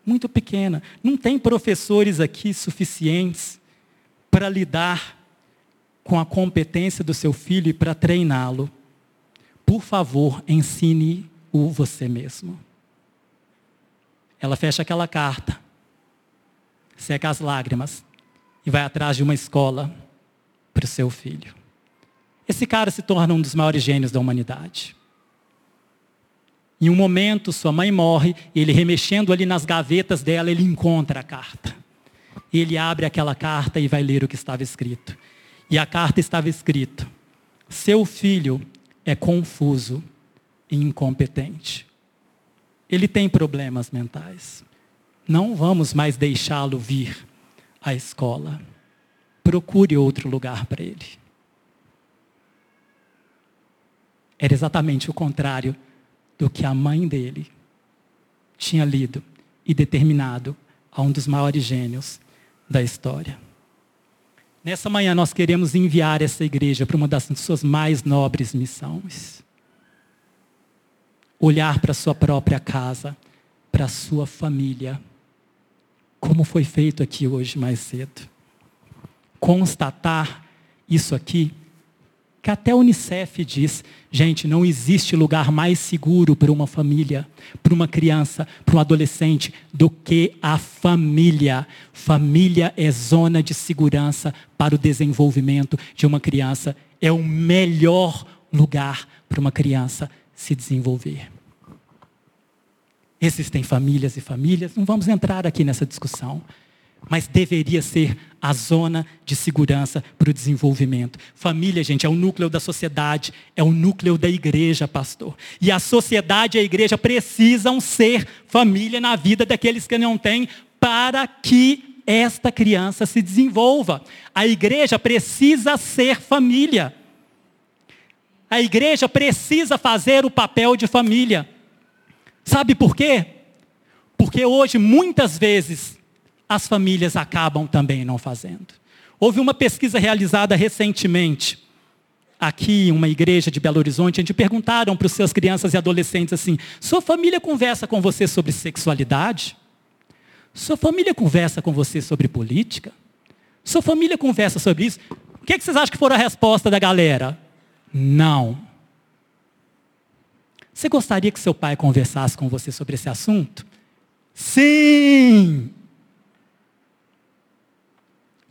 Muito pequena. Não tem professores aqui suficientes para lidar com a competência do seu filho e para treiná-lo, por favor, ensine-o você mesmo. Ela fecha aquela carta, seca as lágrimas e vai atrás de uma escola para o seu filho. Esse cara se torna um dos maiores gênios da humanidade. Em um momento, sua mãe morre, e ele remexendo ali nas gavetas dela, ele encontra a carta. Ele abre aquela carta e vai ler o que estava escrito. E a carta estava escrito: Seu filho é confuso e incompetente. Ele tem problemas mentais. Não vamos mais deixá-lo vir à escola. Procure outro lugar para ele. Era exatamente o contrário do que a mãe dele tinha lido e determinado a um dos maiores gênios da história. Nessa manhã nós queremos enviar essa igreja para uma das suas mais nobres missões. Olhar para a sua própria casa, para a sua família, como foi feito aqui hoje mais cedo. Constatar isso aqui que até a Unicef diz, gente, não existe lugar mais seguro para uma família, para uma criança, para um adolescente, do que a família. Família é zona de segurança para o desenvolvimento de uma criança. É o melhor lugar para uma criança se desenvolver. Existem famílias e famílias, não vamos entrar aqui nessa discussão mas deveria ser a zona de segurança para o desenvolvimento. Família, gente, é o núcleo da sociedade, é o núcleo da igreja, pastor. E a sociedade e a igreja precisam ser família na vida daqueles que não têm, para que esta criança se desenvolva. A igreja precisa ser família. A igreja precisa fazer o papel de família. Sabe por quê? Porque hoje, muitas vezes, as famílias acabam também não fazendo. Houve uma pesquisa realizada recentemente, aqui em uma igreja de Belo Horizonte, onde perguntaram para os seus crianças e adolescentes assim: sua família conversa com você sobre sexualidade? Sua família conversa com você sobre política? Sua família conversa sobre isso? O que, é que vocês acham que foi a resposta da galera? Não. Você gostaria que seu pai conversasse com você sobre esse assunto? Sim!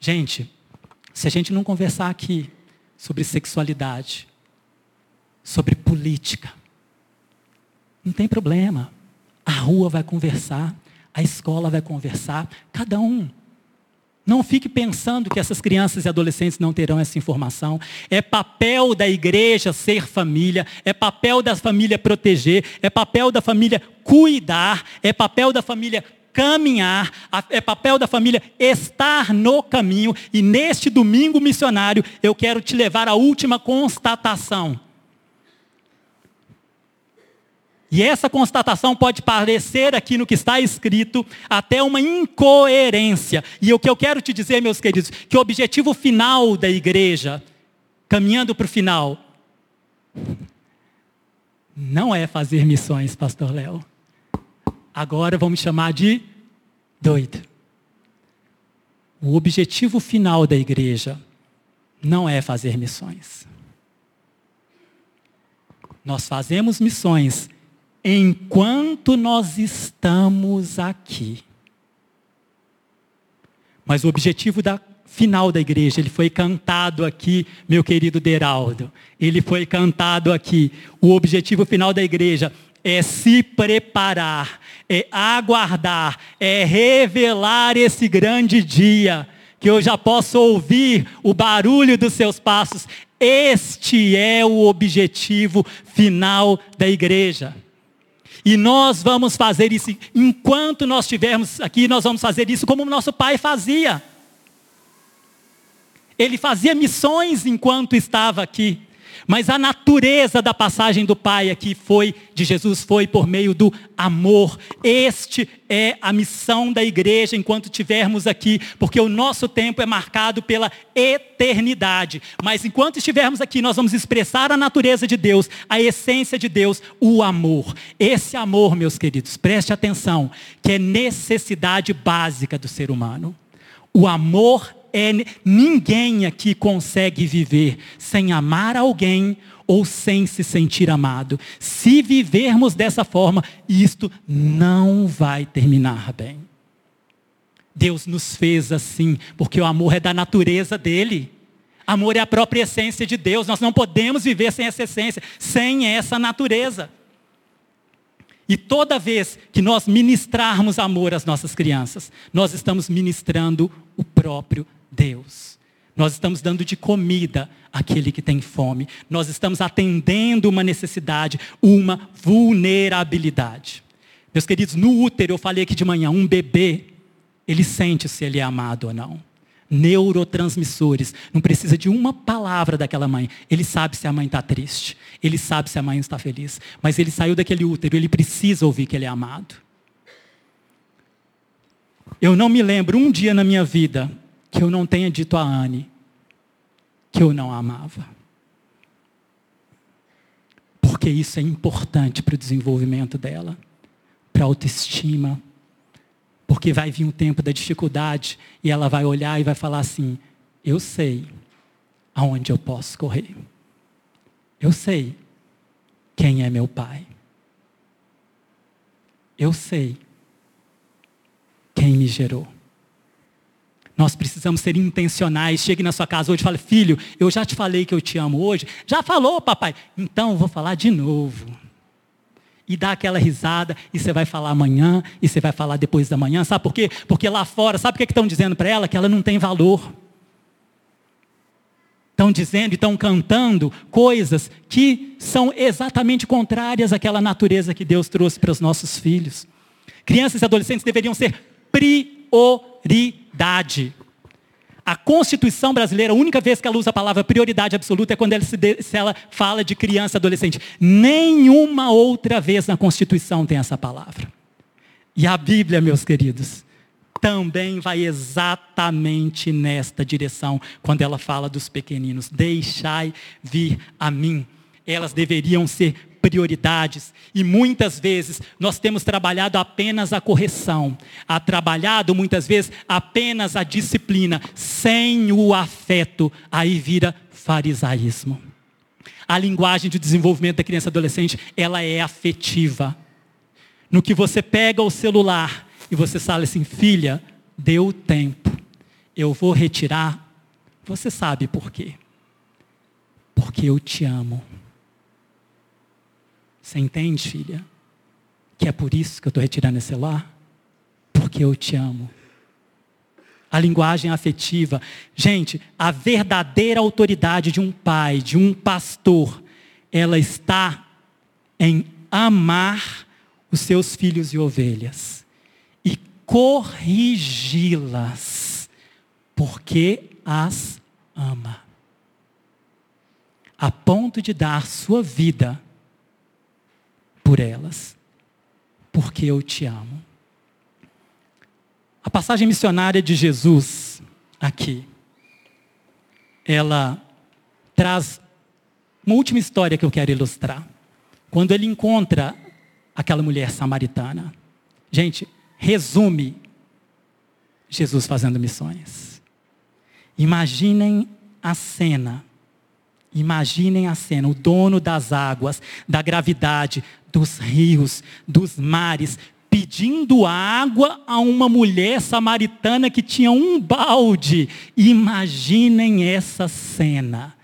Gente, se a gente não conversar aqui sobre sexualidade, sobre política, não tem problema. A rua vai conversar, a escola vai conversar, cada um. Não fique pensando que essas crianças e adolescentes não terão essa informação. É papel da igreja ser família, é papel da família proteger, é papel da família cuidar, é papel da família caminhar, é papel da família estar no caminho. E neste domingo missionário, eu quero te levar à última constatação. E essa constatação pode parecer aqui no que está escrito até uma incoerência. E o que eu quero te dizer, meus queridos, que o objetivo final da igreja, caminhando para o final, não é fazer missões, pastor Léo. Agora vamos chamar de doido. O objetivo final da igreja não é fazer missões. Nós fazemos missões enquanto nós estamos aqui. Mas o objetivo da final da igreja, ele foi cantado aqui, meu querido Deraldo. Ele foi cantado aqui. O objetivo final da igreja é se preparar, é aguardar, é revelar esse grande dia, que eu já posso ouvir o barulho dos seus passos. Este é o objetivo final da igreja. E nós vamos fazer isso, enquanto nós estivermos aqui, nós vamos fazer isso como nosso pai fazia. Ele fazia missões enquanto estava aqui. Mas a natureza da passagem do Pai aqui foi, de Jesus, foi por meio do amor. Este é a missão da igreja enquanto estivermos aqui, porque o nosso tempo é marcado pela eternidade. Mas enquanto estivermos aqui, nós vamos expressar a natureza de Deus, a essência de Deus, o amor. Esse amor, meus queridos, preste atenção, que é necessidade básica do ser humano. O amor é ninguém aqui consegue viver sem amar alguém ou sem se sentir amado. Se vivermos dessa forma, isto não vai terminar bem. Deus nos fez assim, porque o amor é da natureza dele. Amor é a própria essência de Deus. Nós não podemos viver sem essa essência, sem essa natureza. E toda vez que nós ministrarmos amor às nossas crianças, nós estamos ministrando o próprio Deus. Nós estamos dando de comida àquele que tem fome. Nós estamos atendendo uma necessidade, uma vulnerabilidade. Meus queridos, no útero, eu falei aqui de manhã, um bebê, ele sente se ele é amado ou não. Neurotransmissores. Não precisa de uma palavra daquela mãe. Ele sabe se a mãe está triste. Ele sabe se a mãe está feliz. Mas ele saiu daquele útero, ele precisa ouvir que ele é amado. Eu não me lembro um dia na minha vida que eu não tenha dito a Anne que eu não a amava. Porque isso é importante para o desenvolvimento dela, para a autoestima. Porque vai vir um tempo da dificuldade e ela vai olhar e vai falar assim: eu sei aonde eu posso correr. Eu sei quem é meu pai. Eu sei quem me gerou. Nós precisamos ser intencionais. Chegue na sua casa hoje e fale, filho, eu já te falei que eu te amo hoje. Já falou, papai. Então eu vou falar de novo. E dá aquela risada, e você vai falar amanhã, e você vai falar depois da manhã. Sabe por quê? Porque lá fora, sabe o que estão dizendo para ela? Que ela não tem valor. Estão dizendo e estão cantando coisas que são exatamente contrárias àquela natureza que Deus trouxe para os nossos filhos. Crianças e adolescentes deveriam ser prioridades prioridade. A Constituição brasileira, a única vez que ela usa a palavra prioridade absoluta é quando ela, se, se ela fala de criança e adolescente. Nenhuma outra vez na Constituição tem essa palavra. E a Bíblia, meus queridos, também vai exatamente nesta direção, quando ela fala dos pequeninos. Deixai vir a mim. Elas deveriam ser prioridades. E muitas vezes nós temos trabalhado apenas a correção, a trabalhado muitas vezes apenas a disciplina, sem o afeto, aí vira farisaísmo. A linguagem de desenvolvimento da criança e adolescente, ela é afetiva. No que você pega o celular e você fala assim, filha, deu tempo, eu vou retirar, você sabe por quê? Porque eu te amo. Você entende, filha? Que é por isso que eu estou retirando esse celular? Porque eu te amo. A linguagem afetiva. Gente, a verdadeira autoridade de um pai, de um pastor, ela está em amar os seus filhos e ovelhas e corrigi-las, porque as ama. A ponto de dar sua vida por elas, porque eu te amo. A passagem missionária de Jesus aqui, ela traz uma última história que eu quero ilustrar. Quando ele encontra aquela mulher samaritana. Gente, resume Jesus fazendo missões. Imaginem a cena Imaginem a cena: o dono das águas, da gravidade, dos rios, dos mares, pedindo água a uma mulher samaritana que tinha um balde. Imaginem essa cena.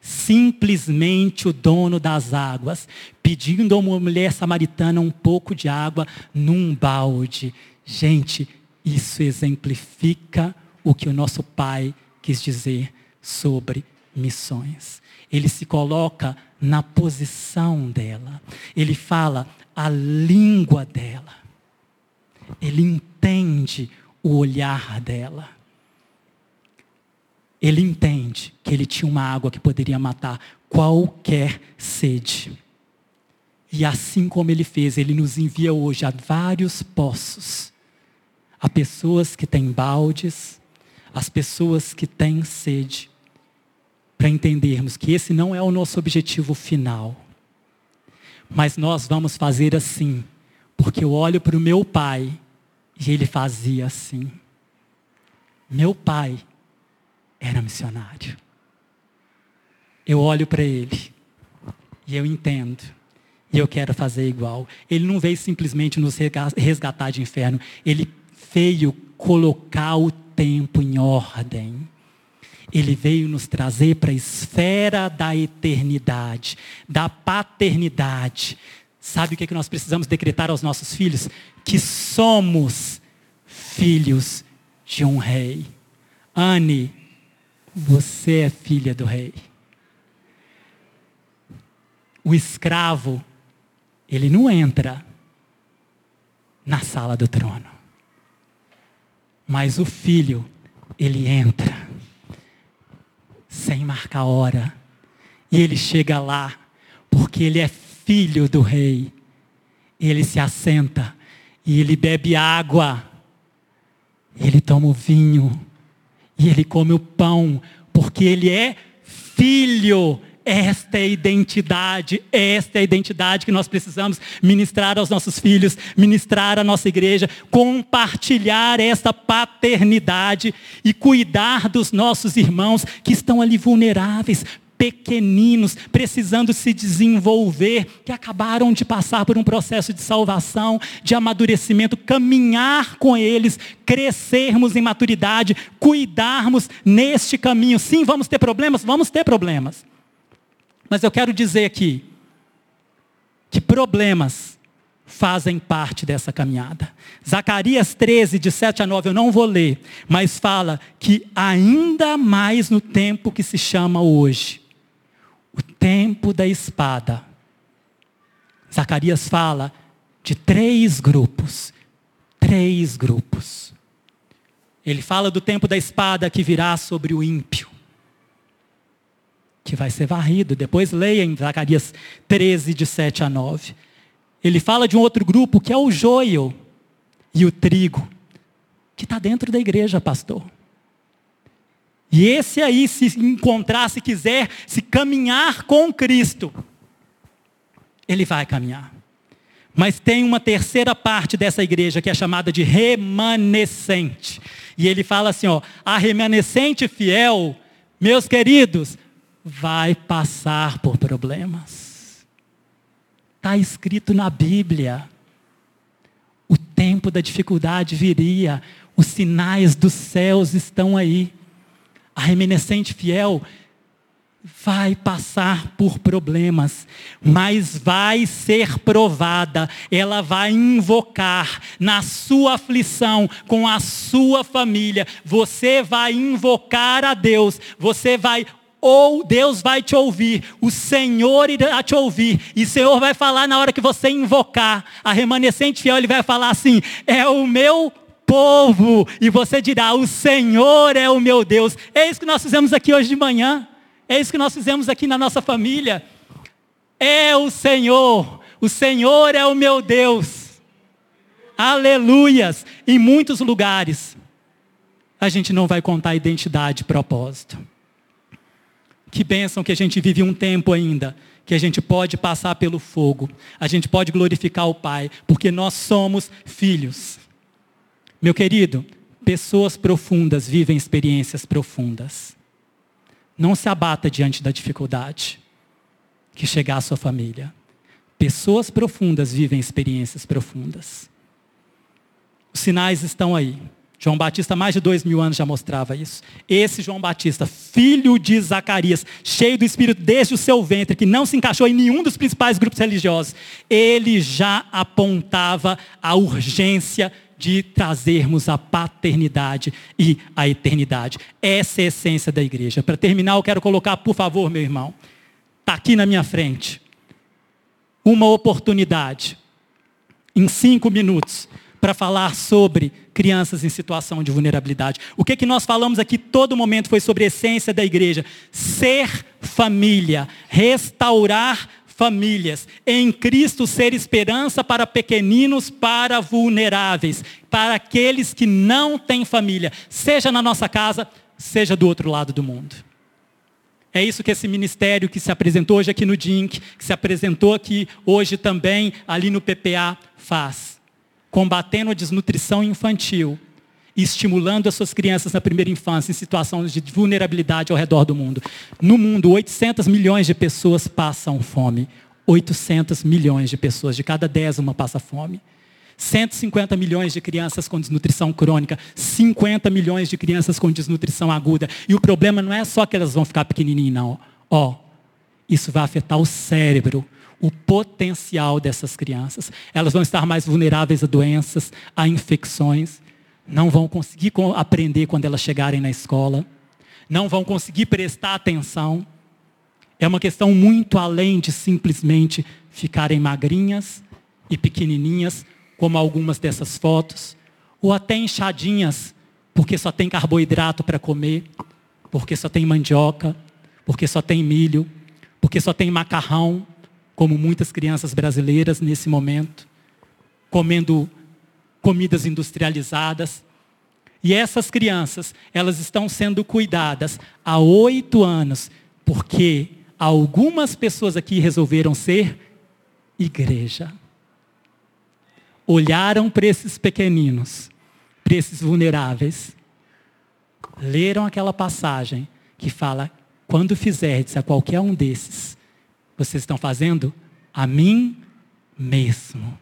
Simplesmente o dono das águas pedindo a uma mulher samaritana um pouco de água num balde. Gente, isso exemplifica o que o nosso Pai quis dizer sobre missões. Ele se coloca na posição dela. Ele fala a língua dela. Ele entende o olhar dela. Ele entende que ele tinha uma água que poderia matar qualquer sede. E assim como ele fez, ele nos envia hoje a vários poços. A pessoas que têm baldes, as pessoas que têm sede, para entendermos que esse não é o nosso objetivo final. Mas nós vamos fazer assim, porque eu olho para o meu pai e ele fazia assim. Meu pai era missionário. Eu olho para ele e eu entendo. E eu quero fazer igual. Ele não veio simplesmente nos resgatar de inferno. Ele veio colocar o tempo em ordem. Ele veio nos trazer para a esfera da eternidade, da paternidade. Sabe o que, é que nós precisamos decretar aos nossos filhos? Que somos filhos de um rei. Anne, você é filha do rei. O escravo, ele não entra na sala do trono. Mas o filho, ele entra sem marcar hora. E ele chega lá, porque ele é filho do rei. Ele se assenta e ele bebe água. Ele toma o vinho e ele come o pão, porque ele é filho. Esta é a identidade, esta é a identidade que nós precisamos ministrar aos nossos filhos, ministrar à nossa igreja, compartilhar esta paternidade e cuidar dos nossos irmãos que estão ali vulneráveis, pequeninos, precisando se desenvolver, que acabaram de passar por um processo de salvação, de amadurecimento, caminhar com eles, crescermos em maturidade, cuidarmos neste caminho. Sim, vamos ter problemas? Vamos ter problemas. Mas eu quero dizer aqui que problemas fazem parte dessa caminhada. Zacarias 13, de 7 a 9, eu não vou ler, mas fala que ainda mais no tempo que se chama hoje, o tempo da espada. Zacarias fala de três grupos. Três grupos. Ele fala do tempo da espada que virá sobre o ímpio, que vai ser varrido. Depois leia em Zacarias 13, de 7 a 9. Ele fala de um outro grupo que é o joio e o trigo, que está dentro da igreja, pastor. E esse aí, se encontrar, se quiser, se caminhar com Cristo, ele vai caminhar. Mas tem uma terceira parte dessa igreja que é chamada de remanescente. E ele fala assim, ó, a remanescente fiel, meus queridos, vai passar por problemas. Está escrito na Bíblia. O tempo da dificuldade viria, os sinais dos céus estão aí a reminiscente fiel vai passar por problemas, mas vai ser provada. Ela vai invocar na sua aflição, com a sua família. Você vai invocar a Deus. Você vai ou Deus vai te ouvir, o Senhor irá te ouvir, e o Senhor vai falar na hora que você invocar a remanescente fiel, ele vai falar assim: é o meu povo, e você dirá: O Senhor é o meu Deus. É isso que nós fizemos aqui hoje de manhã, é isso que nós fizemos aqui na nossa família. É o Senhor, o Senhor é o meu Deus. Aleluias! Em muitos lugares, a gente não vai contar identidade e propósito. Que bênção que a gente vive um tempo ainda, que a gente pode passar pelo fogo, a gente pode glorificar o Pai, porque nós somos filhos. Meu querido, pessoas profundas vivem experiências profundas. Não se abata diante da dificuldade que chegar à sua família. Pessoas profundas vivem experiências profundas. Os sinais estão aí. João Batista, mais de dois mil anos, já mostrava isso. Esse João Batista, filho de Zacarias, cheio do Espírito desde o seu ventre, que não se encaixou em nenhum dos principais grupos religiosos, ele já apontava a urgência de trazermos a paternidade e a eternidade. Essa é a essência da igreja. Para terminar, eu quero colocar, por favor, meu irmão, está aqui na minha frente, uma oportunidade, em cinco minutos, para falar sobre crianças em situação de vulnerabilidade. O que, que nós falamos aqui todo momento foi sobre a essência da igreja. Ser família, restaurar famílias. Em Cristo ser esperança para pequeninos, para vulneráveis, para aqueles que não têm família, seja na nossa casa, seja do outro lado do mundo. É isso que esse ministério que se apresentou hoje aqui no DINC, que se apresentou aqui hoje também ali no PPA, faz. Combatendo a desnutrição infantil e estimulando as suas crianças na primeira infância em situações de vulnerabilidade ao redor do mundo. No mundo, 800 milhões de pessoas passam fome. 800 milhões de pessoas, de cada 10 uma passa fome. 150 milhões de crianças com desnutrição crônica, 50 milhões de crianças com desnutrição aguda. E o problema não é só que elas vão ficar pequenininhas, não. Ó, isso vai afetar o cérebro, o potencial dessas crianças. Elas vão estar mais vulneráveis a doenças, a infecções, não vão conseguir aprender quando elas chegarem na escola, não vão conseguir prestar atenção. É uma questão muito além de simplesmente ficarem magrinhas e pequenininhas como algumas dessas fotos, ou até inchadinhas, porque só tem carboidrato para comer, porque só tem mandioca, porque só tem milho, porque só tem macarrão, como muitas crianças brasileiras nesse momento, comendo comidas industrializadas. E essas crianças, elas estão sendo cuidadas há oito anos, porque algumas pessoas aqui resolveram ser igreja olharam para esses pequeninos, para esses vulneráveis, leram aquela passagem que fala: quando fizerdes a qualquer um desses, vocês estão fazendo? A mim mesmo.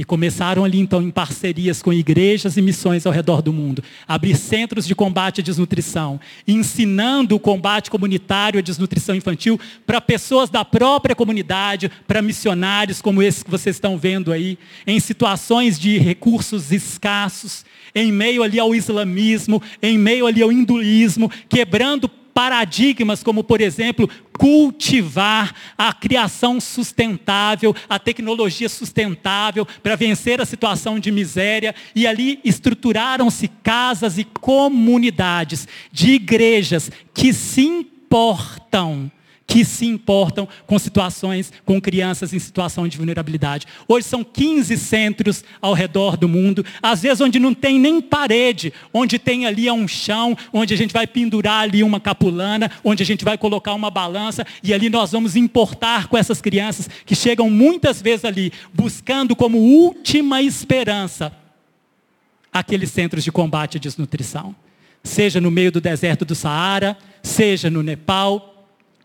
E começaram ali então em parcerias com igrejas e missões ao redor do mundo, abrir centros de combate à desnutrição, ensinando o combate comunitário à desnutrição infantil para pessoas da própria comunidade, para missionários como esses que vocês estão vendo aí, em situações de recursos escassos, em meio ali ao islamismo, em meio ali ao hinduísmo, quebrando paradigmas como, por exemplo, cultivar a criação sustentável, a tecnologia sustentável para vencer a situação de miséria. E ali estruturaram-se casas e comunidades de igrejas que se importam que se importam com situações, com crianças em situação de vulnerabilidade. Hoje são 15 centros ao redor do mundo, às vezes onde não tem nem parede, onde tem ali um chão, onde a gente vai pendurar ali uma capulana, onde a gente vai colocar uma balança e ali nós vamos importar com essas crianças que chegam muitas vezes ali buscando como última esperança aqueles centros de combate à desnutrição. Seja no meio do deserto do Saara, seja no Nepal,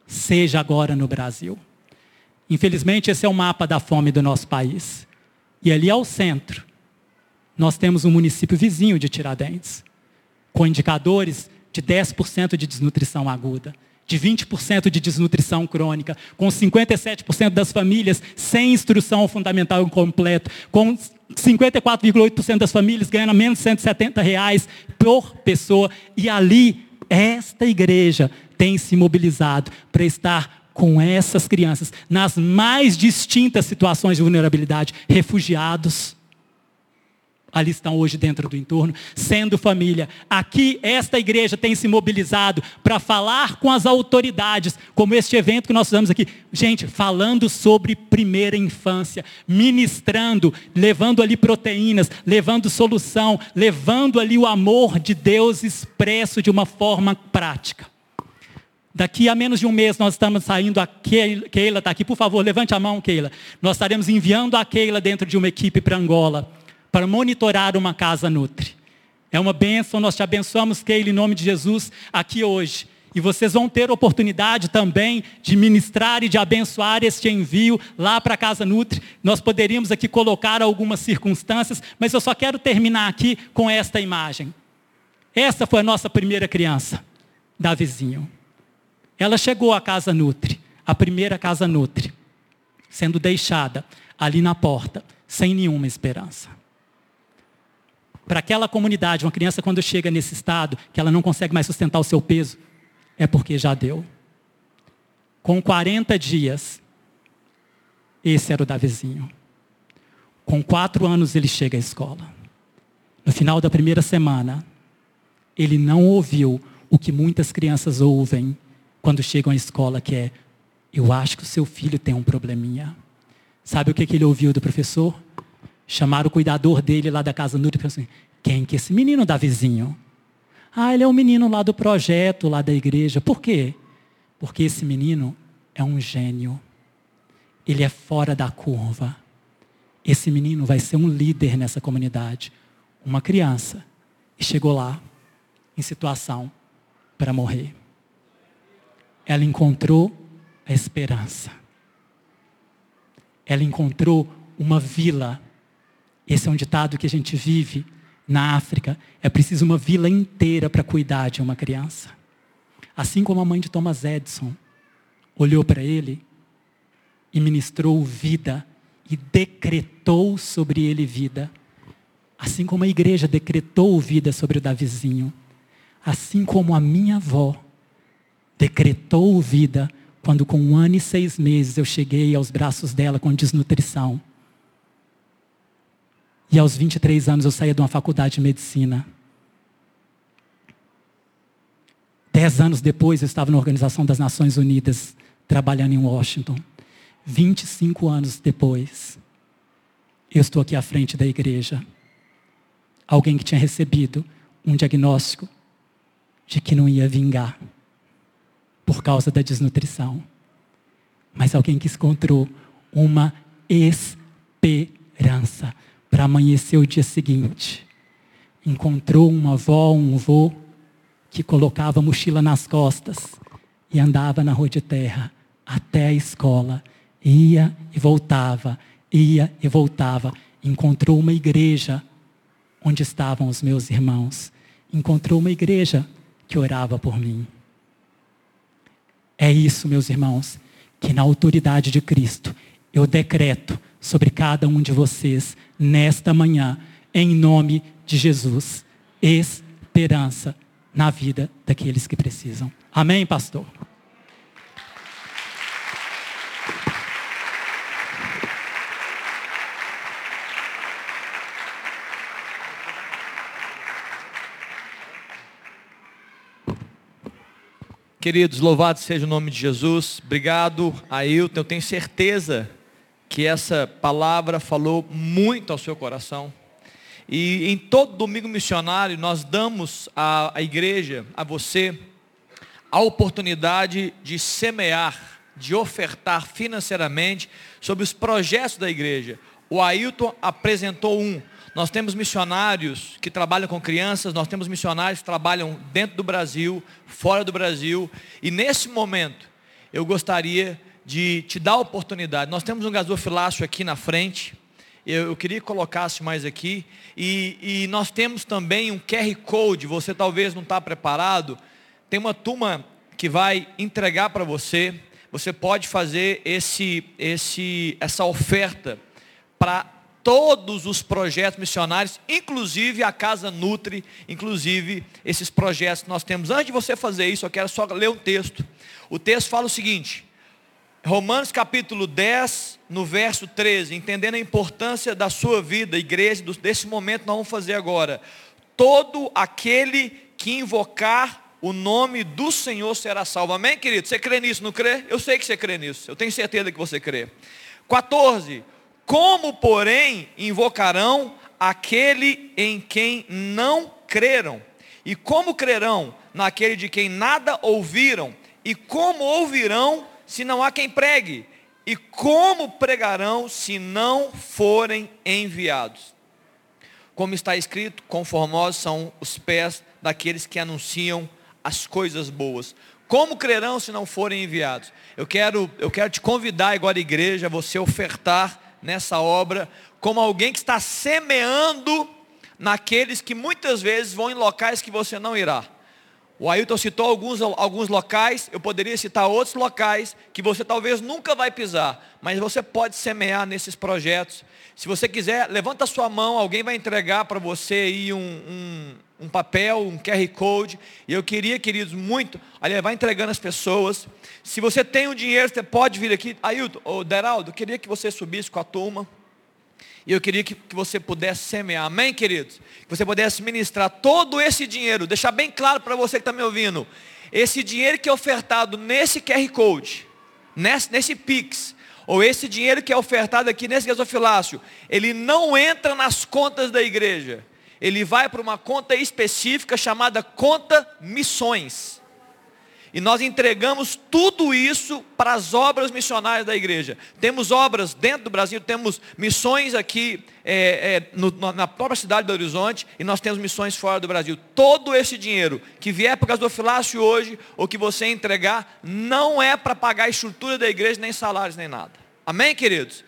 seja agora no Brasil. Infelizmente, esse é o mapa da fome do nosso país. E ali ao centro, nós temos um município vizinho de Tiradentes, com indicadores de 10% de desnutrição aguda, de 20% de desnutrição crônica, com 57% das famílias sem instrução fundamental completa, com 54,8% das famílias ganhando menos de 170 reais por pessoa. E ali, esta igreja tem se mobilizado para estar com essas crianças nas mais distintas situações de vulnerabilidade, refugiados, ali estão hoje dentro do entorno, sendo família. Aqui, esta igreja tem se mobilizado para falar com as autoridades, como este evento que nós fizemos aqui. Gente, falando sobre primeira infância, ministrando, levando ali proteínas, levando solução, levando ali o amor de Deus expresso de uma forma prática. Daqui a menos de um mês nós estamos saindo, a Keila está aqui, por favor, levante a mão, Keila. Nós estaremos enviando a Keila dentro de uma equipe para Angola, para monitorar uma casa Nutri. É uma bênção, nós te abençoamos, Keila, em nome de Jesus, aqui hoje. E vocês vão ter oportunidade também de ministrar e de abençoar este envio lá para a Casa Nutri. Nós poderíamos aqui colocar algumas circunstâncias, mas eu só quero terminar aqui com esta imagem. Essa foi a nossa primeira criança, Davizinho. Ela chegou à Casa Nutri, a primeira Casa Nutri, sendo deixada ali na porta, sem nenhuma esperança. Para aquela comunidade, uma criança quando chega nesse estado, que ela não consegue mais sustentar o seu peso, é porque já deu. Com 40 dias, esse era o Davizinho. Com quatro anos ele chega à escola. No final da primeira semana, ele não ouviu o que muitas crianças ouvem quando chegam à escola, que é, eu acho que o seu filho tem um probleminha. Sabe o que, que ele ouviu do professor? Chamaram o cuidador dele lá da casa Nutri e falou assim, quem que é esse menino Davizinho? Ah, ele é um menino lá do projeto, lá da igreja. Por quê? Porque esse menino é um gênio. Ele é fora da curva. Esse menino vai ser um líder nessa comunidade. Uma criança. E chegou lá, em situação para morrer. Ela encontrou a esperança. Ela encontrou uma vila. Esse é um ditado que a gente vive na África, é preciso uma vila inteira para cuidar de uma criança. Assim como a mãe de Thomas Edison olhou para ele e ministrou vida e decretou sobre ele vida. Assim como a igreja decretou vida sobre o Davizinho. Assim como a minha avó decretou vida quando com um ano e seis meses eu cheguei aos braços dela com desnutrição. E aos 23 anos eu saía de uma faculdade de medicina. Dez anos depois eu estava na Organização das Nações Unidas, trabalhando em Washington. 25 anos depois, eu estou aqui à frente da igreja. Alguém que tinha recebido um diagnóstico de que não ia vingar por causa da desnutrição. Mas alguém que encontrou uma esperança para amanhecer o dia seguinte. Encontrou uma avó, um avô, que colocava mochila nas costas e andava na rua de terra até a escola. Ia e voltava, ia e voltava. Encontrou uma igreja onde estavam os meus irmãos. Encontrou uma igreja que orava por mim. É isso, meus irmãos, que na autoridade de Cristo eu decreto sobre cada um de vocês nesta manhã, em nome de Jesus. Esperança na vida daqueles que precisam. Amém, pastor? Queridos, louvado seja o nome de Jesus. Obrigado, Ailton. Eu tenho certeza que essa palavra falou muito ao seu coração. E em todo domingo missionário, nós damos à, à igreja, a você, a oportunidade de semear, de ofertar financeiramente sobre os projetos da igreja. O Ailton apresentou um, nós temos missionários que trabalham com crianças, nós temos missionários que trabalham dentro do Brasil, fora do Brasil. E nesse momento, eu gostaria de te dar a oportunidade. Nós temos um gasofilácio aqui na frente. Eu, eu queria que colocasse mais aqui. E, e, nós temos também um QR Code. Você talvez não está preparado. Tem uma turma que vai entregar para você. Você pode fazer esse, esse, essa oferta para todos os projetos missionários, inclusive a Casa Nutri, inclusive esses projetos que nós temos. Antes de você fazer isso, eu quero só ler um texto. O texto fala o seguinte: Romanos capítulo 10, no verso 13, entendendo a importância da sua vida, igreja, desse momento nós vamos fazer agora. Todo aquele que invocar o nome do Senhor será salvo. Amém, querido? Você crê nisso, não crê? Eu sei que você crê nisso. Eu tenho certeza que você crê. 14. Como, porém, invocarão aquele em quem não creram? E como crerão naquele de quem nada ouviram? E como ouvirão se não há quem pregue? E como pregarão se não forem enviados? Como está escrito, conformosos são os pés daqueles que anunciam as coisas boas. Como crerão se não forem enviados? Eu quero, eu quero te convidar agora, igreja, você ofertar nessa obra como alguém que está semeando naqueles que muitas vezes vão em locais que você não irá. O Ailton citou alguns, alguns locais, eu poderia citar outros locais que você talvez nunca vai pisar, mas você pode semear nesses projetos. Se você quiser, levanta a sua mão, alguém vai entregar para você aí um, um, um, papel, um QR Code. E eu queria, queridos, muito, ali vai entregando as pessoas. Se você tem o dinheiro, você pode vir aqui. Ailton, ou Deraldo, eu queria que você subisse com a turma. E eu queria que, que você pudesse semear, amém, queridos? Que você pudesse ministrar todo esse dinheiro, deixar bem claro para você que está me ouvindo. Esse dinheiro que é ofertado nesse QR Code, nesse, nesse Pix, ou esse dinheiro que é ofertado aqui nesse gasofilácio, ele não entra nas contas da igreja. Ele vai para uma conta específica chamada conta missões. E nós entregamos tudo isso para as obras missionárias da igreja. Temos obras dentro do Brasil, temos missões aqui é, é, no, na própria cidade do Horizonte e nós temos missões fora do Brasil. Todo esse dinheiro que vier para o gasofilácio hoje, ou que você entregar, não é para pagar a estrutura da igreja, nem salários, nem nada. Amém, queridos?